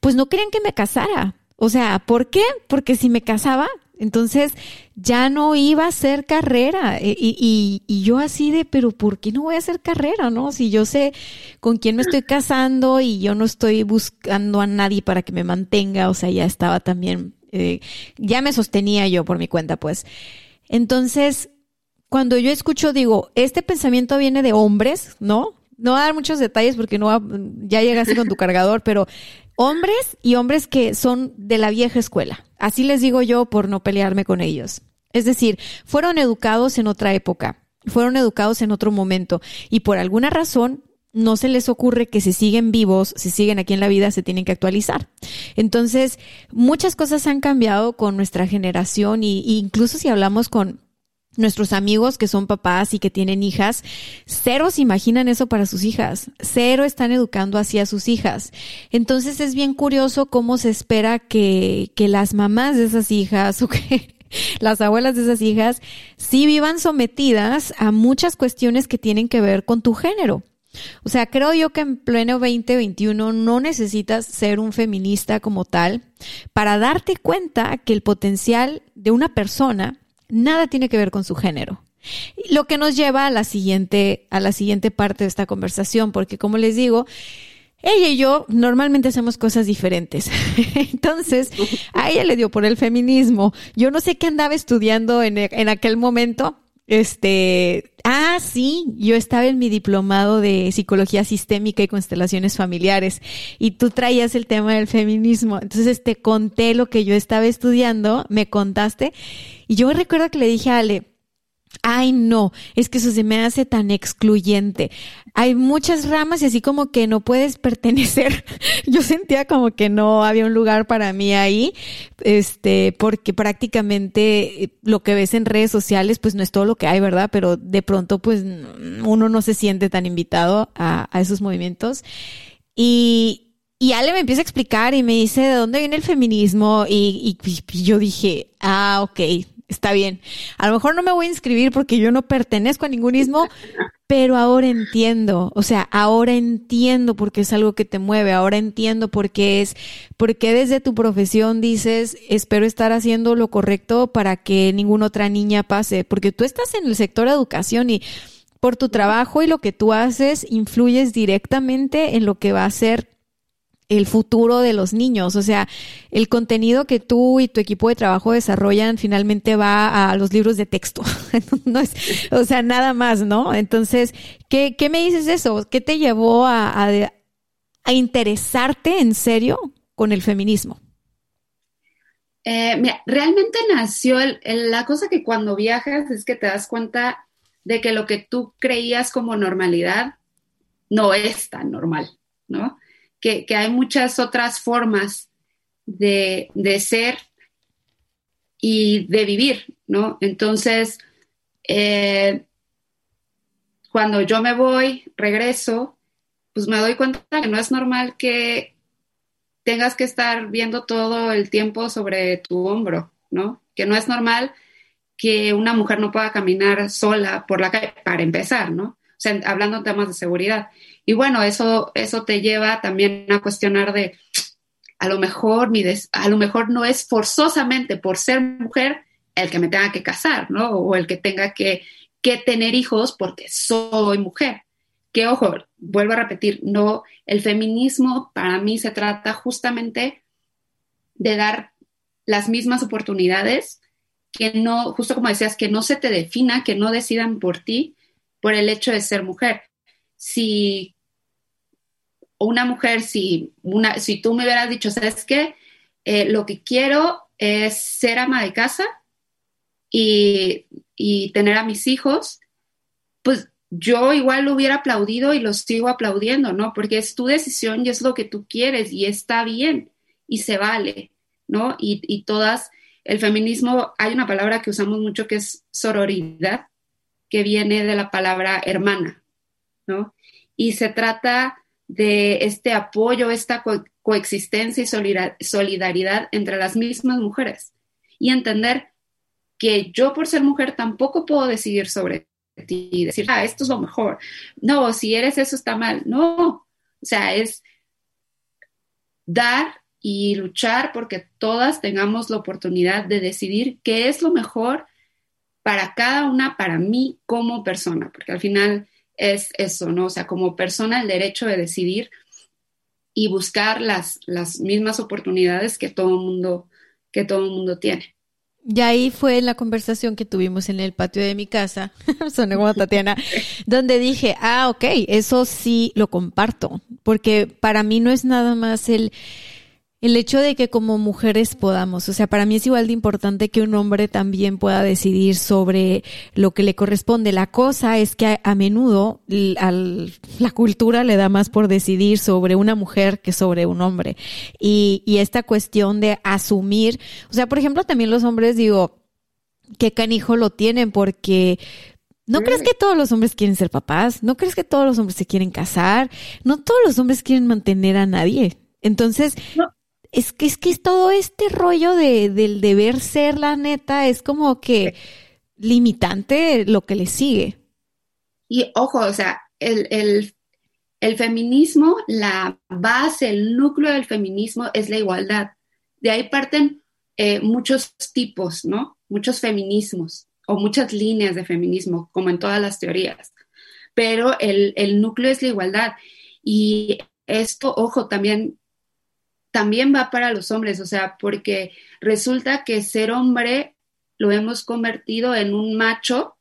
pues no querían que me casara. O sea, ¿por qué? Porque si me casaba, entonces ya no iba a hacer carrera. E, y, y, yo así de, pero ¿por qué no voy a hacer carrera? ¿No? Si yo sé con quién me estoy casando y yo no estoy buscando a nadie para que me mantenga, o sea, ya estaba también, eh, ya me sostenía yo por mi cuenta, pues. Entonces, cuando yo escucho, digo, este pensamiento viene de hombres, ¿no? No voy a dar muchos detalles porque no va, ya llegaste con tu cargador, pero hombres y hombres que son de la vieja escuela. Así les digo yo por no pelearme con ellos. Es decir, fueron educados en otra época, fueron educados en otro momento y por alguna razón no se les ocurre que si siguen vivos, si siguen aquí en la vida, se tienen que actualizar. Entonces, muchas cosas han cambiado con nuestra generación y incluso si hablamos con nuestros amigos que son papás y que tienen hijas, cero se imaginan eso para sus hijas, cero están educando así a sus hijas. Entonces es bien curioso cómo se espera que, que las mamás de esas hijas *laughs* o que las abuelas de esas hijas sí vivan sometidas a muchas cuestiones que tienen que ver con tu género. O sea, creo yo que en pleno 2021 no necesitas ser un feminista como tal para darte cuenta que el potencial de una persona nada tiene que ver con su género. Lo que nos lleva a la siguiente, a la siguiente parte de esta conversación, porque como les digo, ella y yo normalmente hacemos cosas diferentes. *laughs* Entonces, a ella le dio por el feminismo. Yo no sé qué andaba estudiando en, en aquel momento. Este, ah, sí, yo estaba en mi diplomado de psicología sistémica y constelaciones familiares y tú traías el tema del feminismo. Entonces te conté lo que yo estaba estudiando, me contaste y yo recuerdo que le dije a Ale, Ay, no, es que eso se me hace tan excluyente. Hay muchas ramas y así como que no puedes *laughs* pertenecer. Yo sentía como que no había un lugar para mí ahí, este, porque prácticamente eh, lo que ves en redes sociales, pues no es todo lo que hay, ¿verdad? Pero de pronto, pues uno no se siente tan invitado a, esos movimientos. Y, y Ale me empieza a explicar y me dice de dónde viene el feminismo y, y, yo dije, ah, ok, está bien. A lo mejor no me voy a inscribir porque yo no pertenezco a ningún ismo, *laughs* pero ahora entiendo, o sea, ahora entiendo por qué es algo que te mueve, ahora entiendo por qué es, porque desde tu profesión dices, espero estar haciendo lo correcto para que ninguna otra niña pase, porque tú estás en el sector educación y por tu trabajo y lo que tú haces influyes directamente en lo que va a ser el futuro de los niños. O sea, el contenido que tú y tu equipo de trabajo desarrollan finalmente va a los libros de texto. *laughs* no es, o sea, nada más, ¿no? Entonces, ¿qué, qué me dices eso? ¿Qué te llevó a, interesarte en serio con el feminismo? Eh, mira, realmente nació la cosa que cuando viajas es que te das cuenta de que lo que tú creías como normalidad no es tan normal, ¿no? Que, hay muchas otras formas de, ser y de vivir, ¿no? Entonces, eh, cuando yo me voy, regreso, pues me doy cuenta que no es normal que tengas que estar viendo todo el tiempo sobre tu hombro, ¿no? Que no es normal que una mujer no pueda caminar sola por la calle, para empezar, ¿no? O sea, hablando de temas de seguridad. Y bueno, eso, eso te lleva también a cuestionar de, a lo mejor, mi a lo mejor no es forzosamente por ser mujer el que me tenga que casar, ¿no? O el que tenga que, que tener hijos porque soy mujer. Que ojo, vuelvo a repetir, no, el feminismo para mí se trata justamente de dar las mismas oportunidades, que no, justo como decías, que no se te defina, que no decidan por ti por el hecho de ser mujer si una mujer, si, una, si tú me hubieras dicho, ¿sabes qué? Eh, lo que quiero es ser ama de casa y, tener a mis hijos, pues yo igual lo hubiera aplaudido y lo sigo aplaudiendo, ¿no? Porque es tu decisión y es lo que tú quieres y está bien y se vale, ¿no? Y, y todas, el feminismo, hay una palabra que usamos mucho que es sororidad, que viene de la palabra hermana, Y se trata de este apoyo, esta coexistencia y solidaridad entre las mismas mujeres y entender que yo por ser mujer tampoco puedo decidir sobre ti y decir, ah, esto es lo mejor. No, si eres eso está mal. No, o sea, es dar y luchar porque todas tengamos la oportunidad de decidir qué es lo mejor para cada una, para mí como persona, porque al final es eso, ¿no? O sea, como persona el derecho de decidir y buscar las, las mismas oportunidades que todo mundo, que todo el mundo tiene. Y ahí fue la conversación que tuvimos en el patio de mi casa, *laughs* soné como Tatiana, *laughs* donde dije, ah, ok, eso sí lo comparto, porque para mí no es nada más el, el hecho de que como mujeres podamos, o sea, para mí es igual de importante que un hombre también pueda decidir sobre lo que le corresponde. La cosa es que a, menudo la cultura le da más por decidir sobre una mujer que sobre un hombre. Y, y esta cuestión de asumir, o sea, por ejemplo, también los hombres digo, qué canijo lo tienen porque ¿No crees que todos los hombres quieren ser papás? ¿No crees que todos los hombres se quieren casar? No todos los hombres quieren mantener a nadie. Entonces, es que es que todo este rollo de, del deber ser, la neta, es como que limitante lo que le sigue. Y ojo, o sea, el, feminismo, la base, el núcleo del feminismo es la igualdad. De ahí parten eh, muchos tipos, ¿no? Muchos feminismos o muchas líneas de feminismo, como en todas las teorías. Pero el, el núcleo es la igualdad. Y esto, ojo, también también va para los hombres, o sea, porque resulta que ser hombre lo hemos convertido en un macho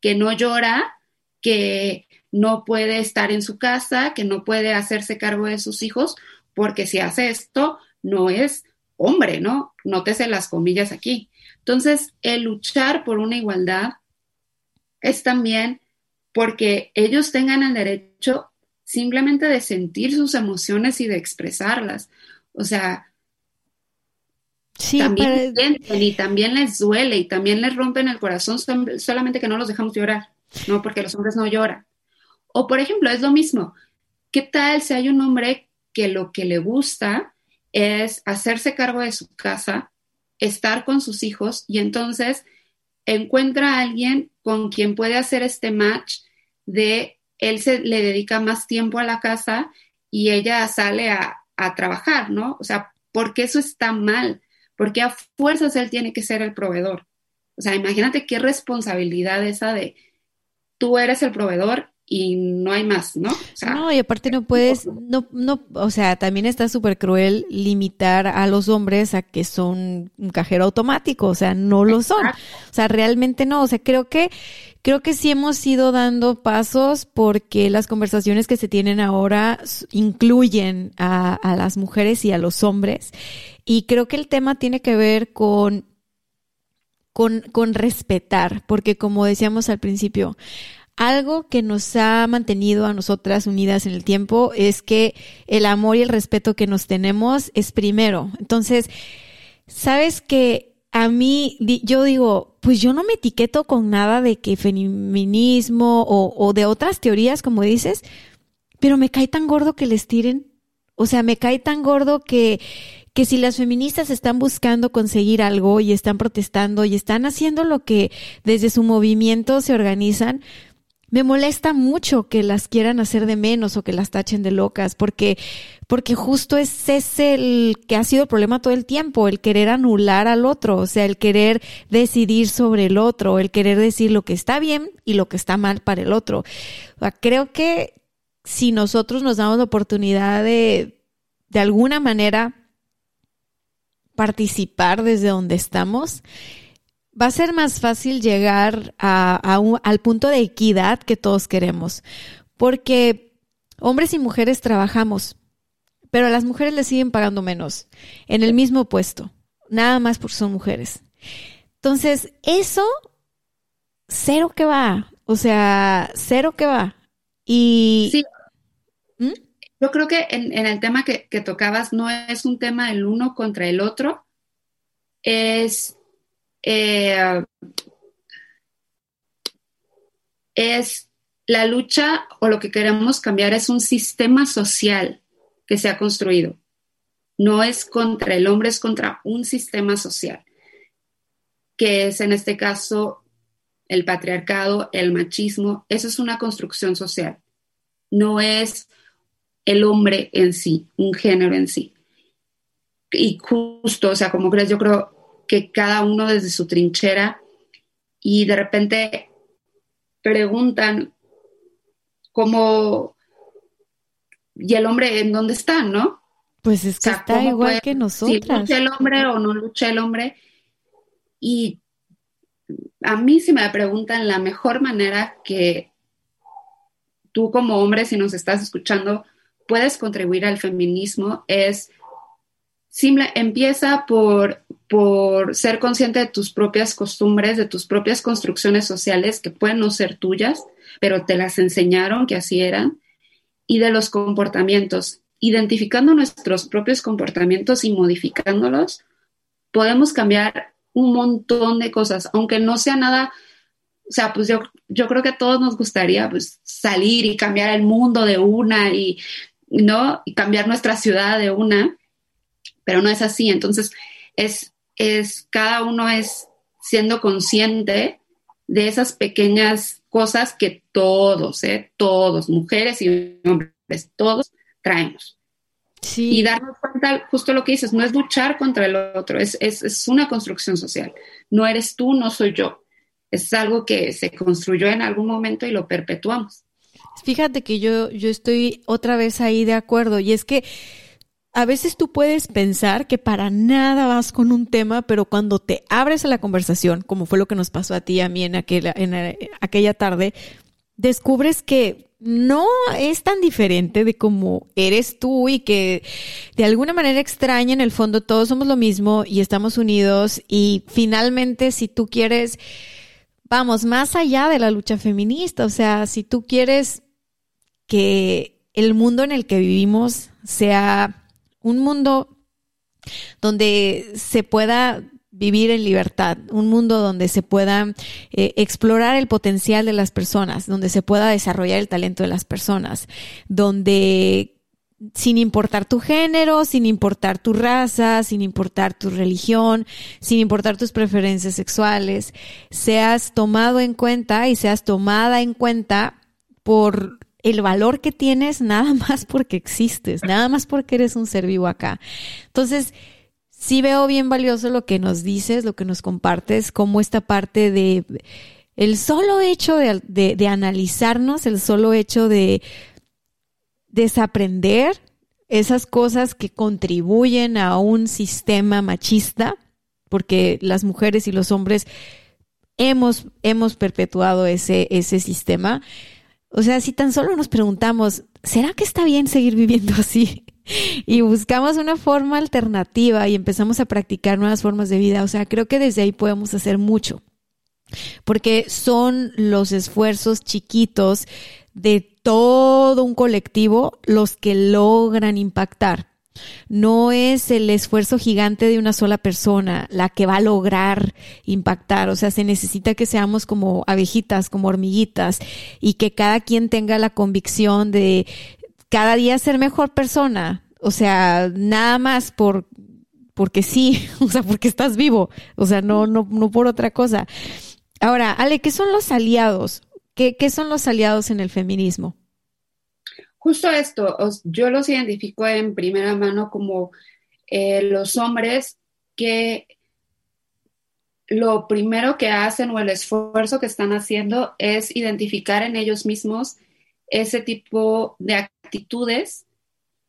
que no llora, que no puede estar en su casa, que no puede hacerse cargo de sus hijos, porque si hace esto, no es hombre, ¿no? Nótese las comillas aquí. Entonces, el luchar por una igualdad es también porque ellos tengan el derecho simplemente de sentir sus emociones y de expresarlas. O sea, también sienten y también les duele y también les rompen el corazón, solamente que no los dejamos llorar, ¿no? Porque los hombres no lloran. O, por ejemplo, es lo mismo. ¿Qué tal si hay un hombre que lo que le gusta es hacerse cargo de su casa, estar con sus hijos y entonces encuentra a alguien con quien puede hacer este match de él se le dedica más tiempo a la casa y ella sale a, a trabajar, ¿no? O sea, ¿por qué eso está mal? Porque a fuerzas él tiene que ser el proveedor. O sea, imagínate qué responsabilidad esa de tú eres el proveedor y no hay más, ¿no? no, y aparte no puedes, no, no, o sea, también está súper cruel limitar a los hombres a que son un cajero automático, o sea, no lo son. O sea, realmente no, o sea, creo que creo que sí hemos ido dando pasos porque las conversaciones que se tienen ahora incluyen a, a las mujeres y a los hombres. Y creo que el tema tiene que ver con, con, con respetar, porque como decíamos al principio, algo que nos ha mantenido a nosotras unidas en el tiempo es que el amor y el respeto que nos tenemos es primero. Entonces, sabes que a mí, yo digo, pues yo no me etiqueto con nada de que feminismo o, de otras teorías, como dices, pero me cae tan gordo que les tiren. O sea, me cae tan gordo que, que si las feministas están buscando conseguir algo y están protestando y están haciendo lo que desde su movimiento se organizan, me molesta mucho que las quieran hacer de menos o que las tachen de locas, porque, porque justo es ese el que ha sido el problema todo el tiempo, el querer anular al otro, o sea, el querer decidir sobre el otro, el querer decir lo que está bien y lo que está mal para el otro. creo que si nosotros nos damos la oportunidad de, de alguna manera, participar desde donde estamos, va a ser más fácil llegar a, al punto de equidad que todos queremos, porque hombres y mujeres trabajamos, pero a las mujeres les siguen pagando menos en el mismo puesto, nada más porque son mujeres. Entonces, eso, cero que va, o sea, cero que va. Y... Sí. ¿Mm? Yo creo que en, el tema que, que tocabas no es un tema el uno contra el otro, es eh, es la lucha o lo que queremos cambiar es un sistema social que se ha construido. No es contra el hombre, es contra un sistema social, que es en este caso el patriarcado, el machismo. Eso es una construcción social. No es el hombre en sí, un género en sí. Y justo, o sea, como crees, yo creo, que cada uno desde su trinchera y de repente preguntan cómo, ¿y el hombre en dónde está, no? Pues es que está igual que nosotros. Si lucha el hombre o no lucha el hombre. Y a mí si me preguntan la mejor manera que tú como hombre, si nos estás escuchando, puedes contribuir al feminismo es simple, empieza por, por ser consciente de tus propias costumbres, de tus propias construcciones sociales que pueden no ser tuyas, pero te las enseñaron que así eran, y de los comportamientos. Identificando nuestros propios comportamientos y modificándolos, podemos cambiar un montón de cosas, aunque no sea nada, o sea, pues yo, yo creo que a todos nos gustaría pues, salir y cambiar el mundo de una y, ¿no? Y cambiar nuestra ciudad de una, pero no es así. Entonces, es, es, cada uno es siendo consciente de esas pequeñas cosas que todos, ¿eh? todos, mujeres y hombres, todos traemos. Sí. Y darnos cuenta, justo lo que dices, no es luchar contra el otro, es, es, es, una construcción social. No eres tú, no soy yo. Es algo que se construyó en algún momento y lo perpetuamos. Fíjate que yo, yo estoy otra vez ahí de acuerdo y es que a veces tú puedes pensar que para nada vas con un tema, pero cuando te abres a la conversación, como fue lo que nos pasó a ti y a mí en aquella, en aquella tarde, descubres que no es tan diferente de como eres tú y que de alguna manera extraña en el fondo todos somos lo mismo y estamos unidos y finalmente si tú quieres, vamos, más allá de la lucha feminista, o sea, si tú quieres que el mundo en el que vivimos sea un mundo donde se pueda vivir en libertad, un mundo donde se pueda eh, explorar el potencial de las personas, donde se pueda desarrollar el talento de las personas, donde sin importar tu género, sin importar tu raza, sin importar tu religión, sin importar tus preferencias sexuales, seas tomado en cuenta y seas tomada en cuenta por el valor que tienes nada *laughs* más porque existes, nada más porque eres un ser vivo acá. Entonces, sí veo bien valioso lo que nos dices, lo que nos compartes, como esta parte de el solo hecho de, de analizarnos, el solo hecho de desaprender esas cosas que contribuyen a un sistema machista, porque las mujeres y los hombres hemos, hemos perpetuado ese, ese sistema o sea, si tan solo nos preguntamos, ¿será que está bien seguir viviendo así? Y buscamos una forma alternativa y empezamos a practicar nuevas formas de vida. O sea, creo que desde ahí podemos hacer mucho. Porque son los esfuerzos chiquitos de todo un colectivo los que logran impactar. No es el esfuerzo gigante de una sola persona la que va a lograr impactar. O sea, se necesita que seamos como abejitas, como hormiguitas y que cada quien tenga la convicción de cada día ser mejor persona. O sea, nada más por porque sí, *laughs* o sea, porque estás vivo, o sea, no, no, no por otra cosa. Ahora, Ale, ¿qué son los aliados? ¿Qué, qué son los aliados en el feminismo? Justo esto, yo los identifico en primera mano como eh, los hombres que lo primero que hacen o el esfuerzo que están haciendo es identificar en ellos mismos ese tipo de actitudes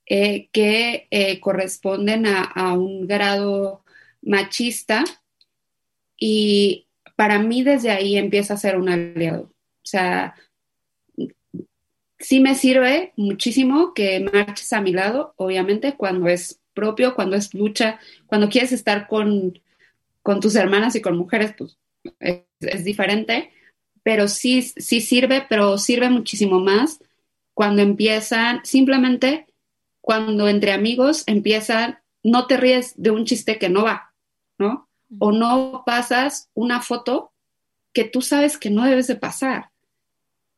eh, que eh, corresponden a, a, un grado machista y para mí desde ahí empieza a ser un aliado. O sea, sí me sirve muchísimo que marches a mi lado, obviamente, cuando es propio, cuando es lucha, cuando quieres estar con, tus hermanas y con mujeres, pues es, diferente, pero sí, sí sirve, pero sirve muchísimo más cuando empiezan, simplemente cuando entre amigos empiezan, no te ríes de un chiste que no va, ¿no? O no pasas una foto que tú sabes que no debes de pasar.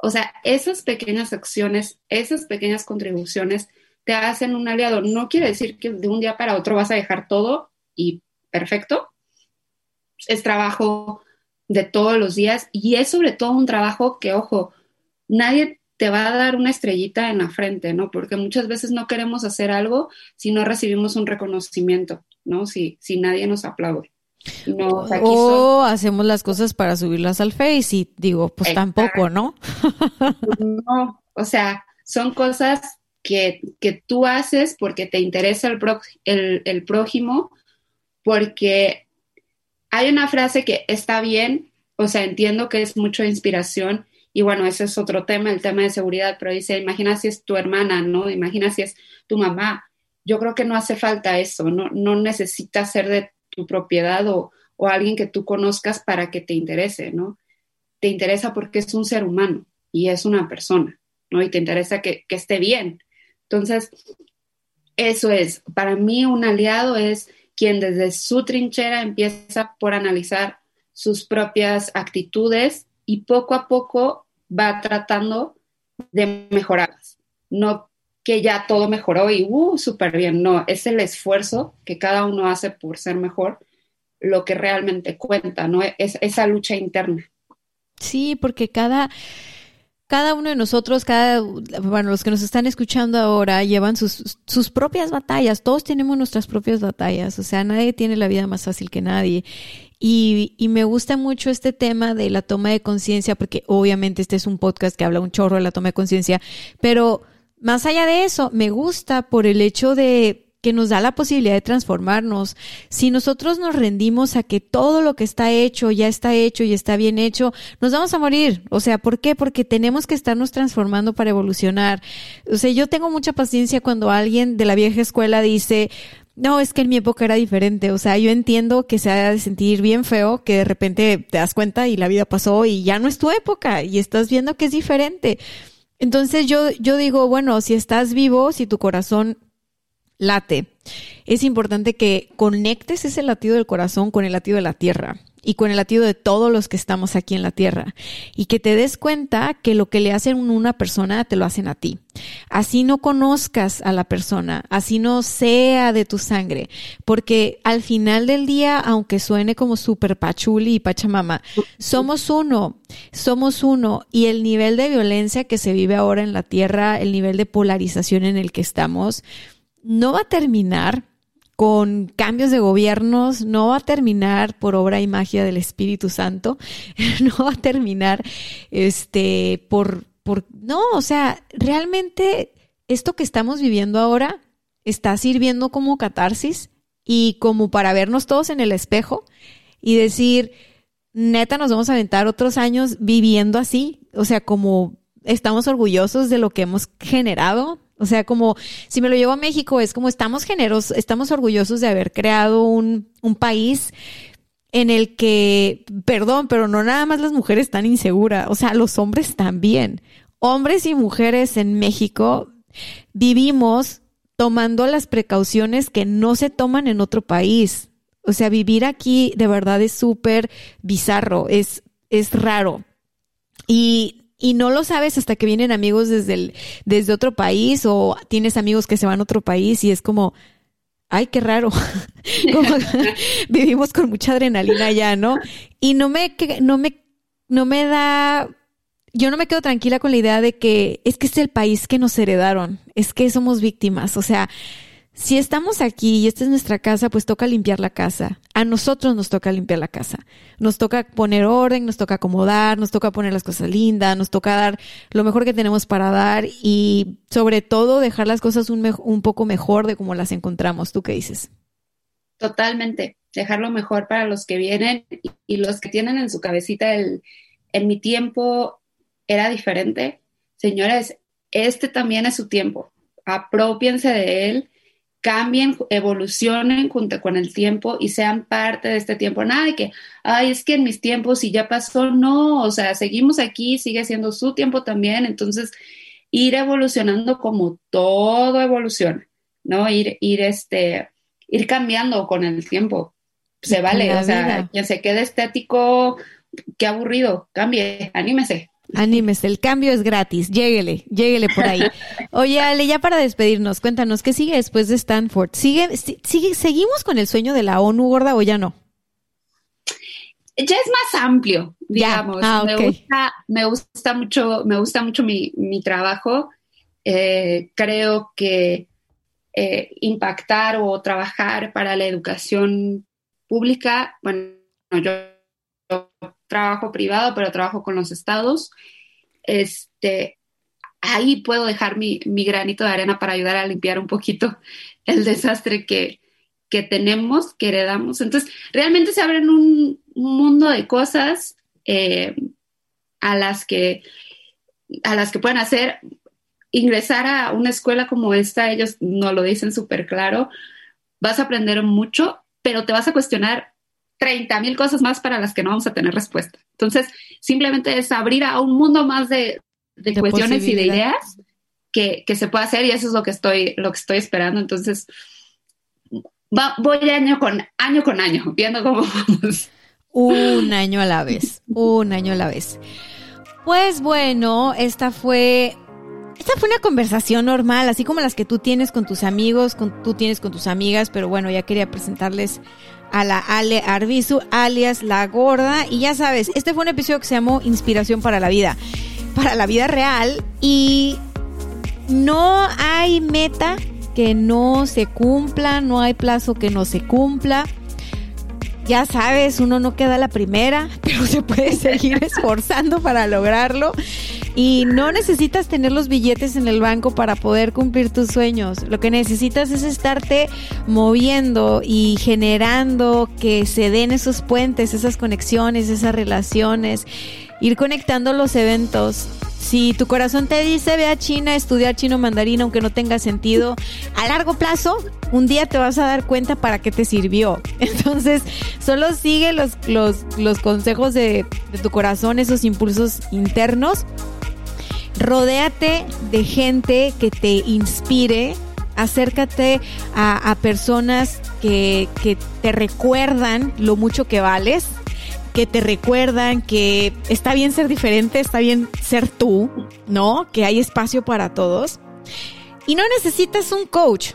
O sea, esas pequeñas acciones, esas pequeñas contribuciones te hacen un aliado. No quiere decir que de un día para otro vas a dejar todo y perfecto. Es trabajo de todos los días y es sobre todo un trabajo que, ojo, nadie te va a dar una estrellita en la frente, ¿no? Porque muchas veces no queremos hacer algo si no recibimos un reconocimiento, ¿no? Si, si nadie nos aplaude. No, o, hacemos las cosas para subirlas al Face y digo, pues tampoco, ¿no? *laughs* no, o sea, son cosas que, tú haces porque te interesa el, el, prójimo, porque hay una frase que está bien, o sea, entiendo que es mucha inspiración y bueno, ese es otro tema, el tema de seguridad, pero dice, imagina si es tu hermana, ¿no? Imagina si es tu mamá. Yo creo que no hace falta eso, no, no necesitas ser de tu propiedad o, alguien que tú conozcas para que te interese, ¿no? Te interesa porque es un ser humano y es una persona, ¿no? Y te interesa que, que esté bien. Entonces, eso es, para mí un aliado es quien desde su trinchera empieza por analizar sus propias actitudes y poco a poco va tratando de mejorarlas. No que ya todo mejoró y, uh, súper bien. No, es el esfuerzo que cada uno hace por ser mejor lo que realmente cuenta, ¿no? Es esa lucha interna. Sí, porque cada, cada uno de nosotros, cada, bueno, los que nos están escuchando ahora llevan sus, sus propias batallas. Todos tenemos nuestras propias batallas. O sea, nadie tiene la vida más fácil que nadie. Y, y me gusta mucho este tema de la toma de conciencia, porque obviamente este es un podcast que habla un chorro de la toma de conciencia, pero más allá de eso, me gusta por el hecho de que nos da la posibilidad de transformarnos. Si nosotros nos rendimos a que todo lo que está hecho ya está hecho y está bien hecho, nos vamos a morir. O sea, ¿por qué? Porque tenemos que estarnos transformando para evolucionar. O sea, yo tengo mucha paciencia cuando alguien de la vieja escuela dice, no, es que en mi época era diferente. O sea, yo entiendo que se ha de sentir bien feo, que de repente te das cuenta y la vida pasó y ya no es tu época y estás viendo que es diferente. Entonces yo, yo digo, bueno, si estás vivo, si tu corazón late, es importante que conectes ese latido del corazón con el latido de la tierra y con el latido de todos los que estamos aquí en la tierra y que te des cuenta que lo que le hacen a una persona te lo hacen a ti. Así no conozcas a la persona, así no sea de tu sangre, porque al final del día, aunque suene como super pachuli y pachamama, somos uno, somos uno y el nivel de violencia que se vive ahora en la tierra, el nivel de polarización en el que estamos, no va a terminar con cambios de gobiernos, no va a terminar por obra y magia del Espíritu Santo, *laughs* no va a terminar este por por no, o sea, realmente esto que estamos viviendo ahora está sirviendo como catarsis y como para vernos todos en el espejo y decir, neta, nos vamos a aventar otros años viviendo así, o sea, como estamos orgullosos de lo que hemos generado, o sea, como si me lo llevo a México, es como estamos generosos, estamos orgullosos de haber creado un, un país en el que, perdón, pero no nada más las mujeres están inseguras, o sea, los hombres también. Hombres y mujeres en México vivimos tomando las precauciones que no se toman en otro país. O sea, vivir aquí de verdad es súper bizarro, es, es raro. Y y no lo sabes hasta que vienen amigos desde, el, desde otro país o tienes amigos que se van a otro país y es como, ay, qué raro. *laughs* *laughs* vivimos con mucha adrenalina ya, ¿no? Y no me, no me, no me da, yo no me quedo tranquila con la idea de que es que es el país que nos heredaron, es que somos víctimas, o sea, si estamos aquí y esta es nuestra casa, pues toca limpiar la casa. A nosotros nos toca limpiar la casa. Nos toca poner orden, nos toca acomodar, nos toca poner las cosas lindas, nos toca dar lo mejor que tenemos para dar y sobre todo dejar las cosas un, poco mejor de como las encontramos. ¿Tú qué dices? Totalmente. Dejarlo mejor para los que vienen y, los que tienen en su cabecita el, en mi tiempo era diferente. Señores, este también es su tiempo. Apropiense de él cambien, evolucionen junto con el tiempo y sean parte de este tiempo. Nada de que, ay, es que en mis tiempos y ya pasó, no, o sea, seguimos aquí, sigue siendo su tiempo también, entonces ir evolucionando como todo evoluciona, ¿no? Ir, ir, este, ir cambiando con el tiempo. Se vale, o sea, quien se quede estético, qué aburrido, cambie, anímese. Anímese, el cambio es gratis. Lléguele, lléguele por ahí. *laughs* Oye, Ale, ya para despedirnos, cuéntanos, ¿qué sigue después de Stanford? ¿Sigue, sigue, ¿Seguimos con el sueño de la ONU gorda o ya no? Ya es más amplio, digamos. Ah, me, gusta, me gusta mucho, me gusta mucho mi, trabajo. Eh, creo que eh, impactar o trabajar para la educación pública, bueno, yo trabajo privado, pero trabajo con los estados. Este, ahí puedo dejar mi, granito de arena para ayudar a limpiar un poquito *laughs* el desastre que, tenemos, que heredamos. Entonces, realmente se abren un, mundo de cosas eh, a las que a las que pueden hacer ingresar a una escuela como esta, ellos no lo dicen súper claro, vas a aprender mucho, pero te vas a cuestionar 30 mil cosas más para las que no vamos a tener respuesta. Entonces, simplemente es abrir a un mundo más de, cuestiones y de ideas que, se puede hacer y eso es lo que estoy, lo que estoy esperando. Entonces, voy año con año con año, viendo cómo *laughs* vamos. Un año a la vez, un año a la vez. Pues bueno, esta fue esta fue una conversación normal, así como las que tú tienes con tus amigos, con, tú tienes con tus amigas, pero bueno, ya quería presentarles a la Ale Arbizu, alias La Gorda. Y ya sabes, este fue un episodio que se llamó Inspiración para la Vida, para la vida real. Y no hay meta que no se cumpla, no hay plazo que no se cumpla. Ya sabes, uno no queda la primera, *laughs* pero se puede seguir esforzando para lograrlo. Y no necesitas tener los billetes en el banco para poder cumplir tus sueños. Lo que necesitas es estarte moviendo y generando que se den esos puentes, esas conexiones, esas relaciones, ir conectando los eventos. Si tu corazón te dice ve a China, estudiar chino mandarín, aunque no tenga sentido, a largo plazo, un día te vas a dar cuenta para qué te sirvió. *laughs* Entonces, solo sigue los, los, los consejos de, de tu corazón, esos impulsos internos Rodéate de gente que te inspire. Acércate a, personas que, que te recuerdan lo mucho que vales, que te recuerdan que está bien ser diferente, está bien ser tú, ¿no? Que hay espacio para todos. Y no necesitas un coach.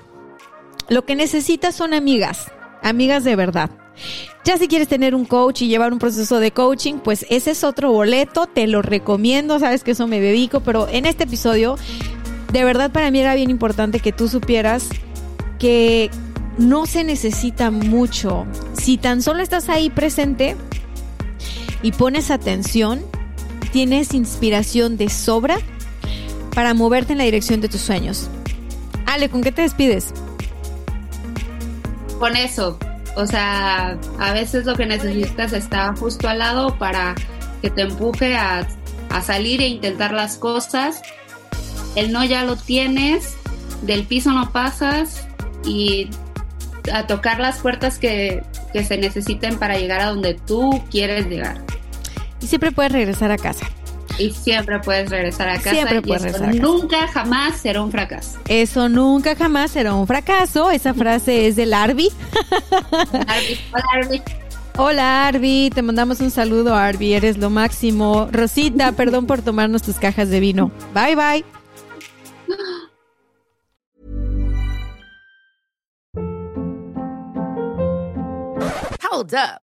Lo que necesitas son amigas, amigas de verdad. Ya si quieres tener un coach y llevar un proceso de coaching, pues ese es otro boleto, te lo recomiendo, sabes que eso me dedico, pero en este episodio, de verdad para mí era bien importante que tú supieras que no se necesita mucho. Si tan solo estás ahí presente y pones atención, tienes inspiración de sobra para moverte en la dirección de tus sueños. Ale, ¿con qué te despides? Con eso, o sea, a veces lo que necesitas está justo al lado para que te empuje a, salir e intentar las cosas. El no ya lo tienes, del piso no pasas y a tocar las puertas que, que se necesiten para llegar a donde tú quieres llegar. Y siempre puedes regresar a casa. Y siempre puedes regresar a casa. Siempre puedes regresar Nunca jamás será un fracaso. Eso nunca jamás será un fracaso. Esa frase es del Arby. hola Arby. Hola Arby, te mandamos un saludo Arby, eres lo máximo. Rosita, perdón por tomarnos tus cajas de vino. Bye bye. Hold up.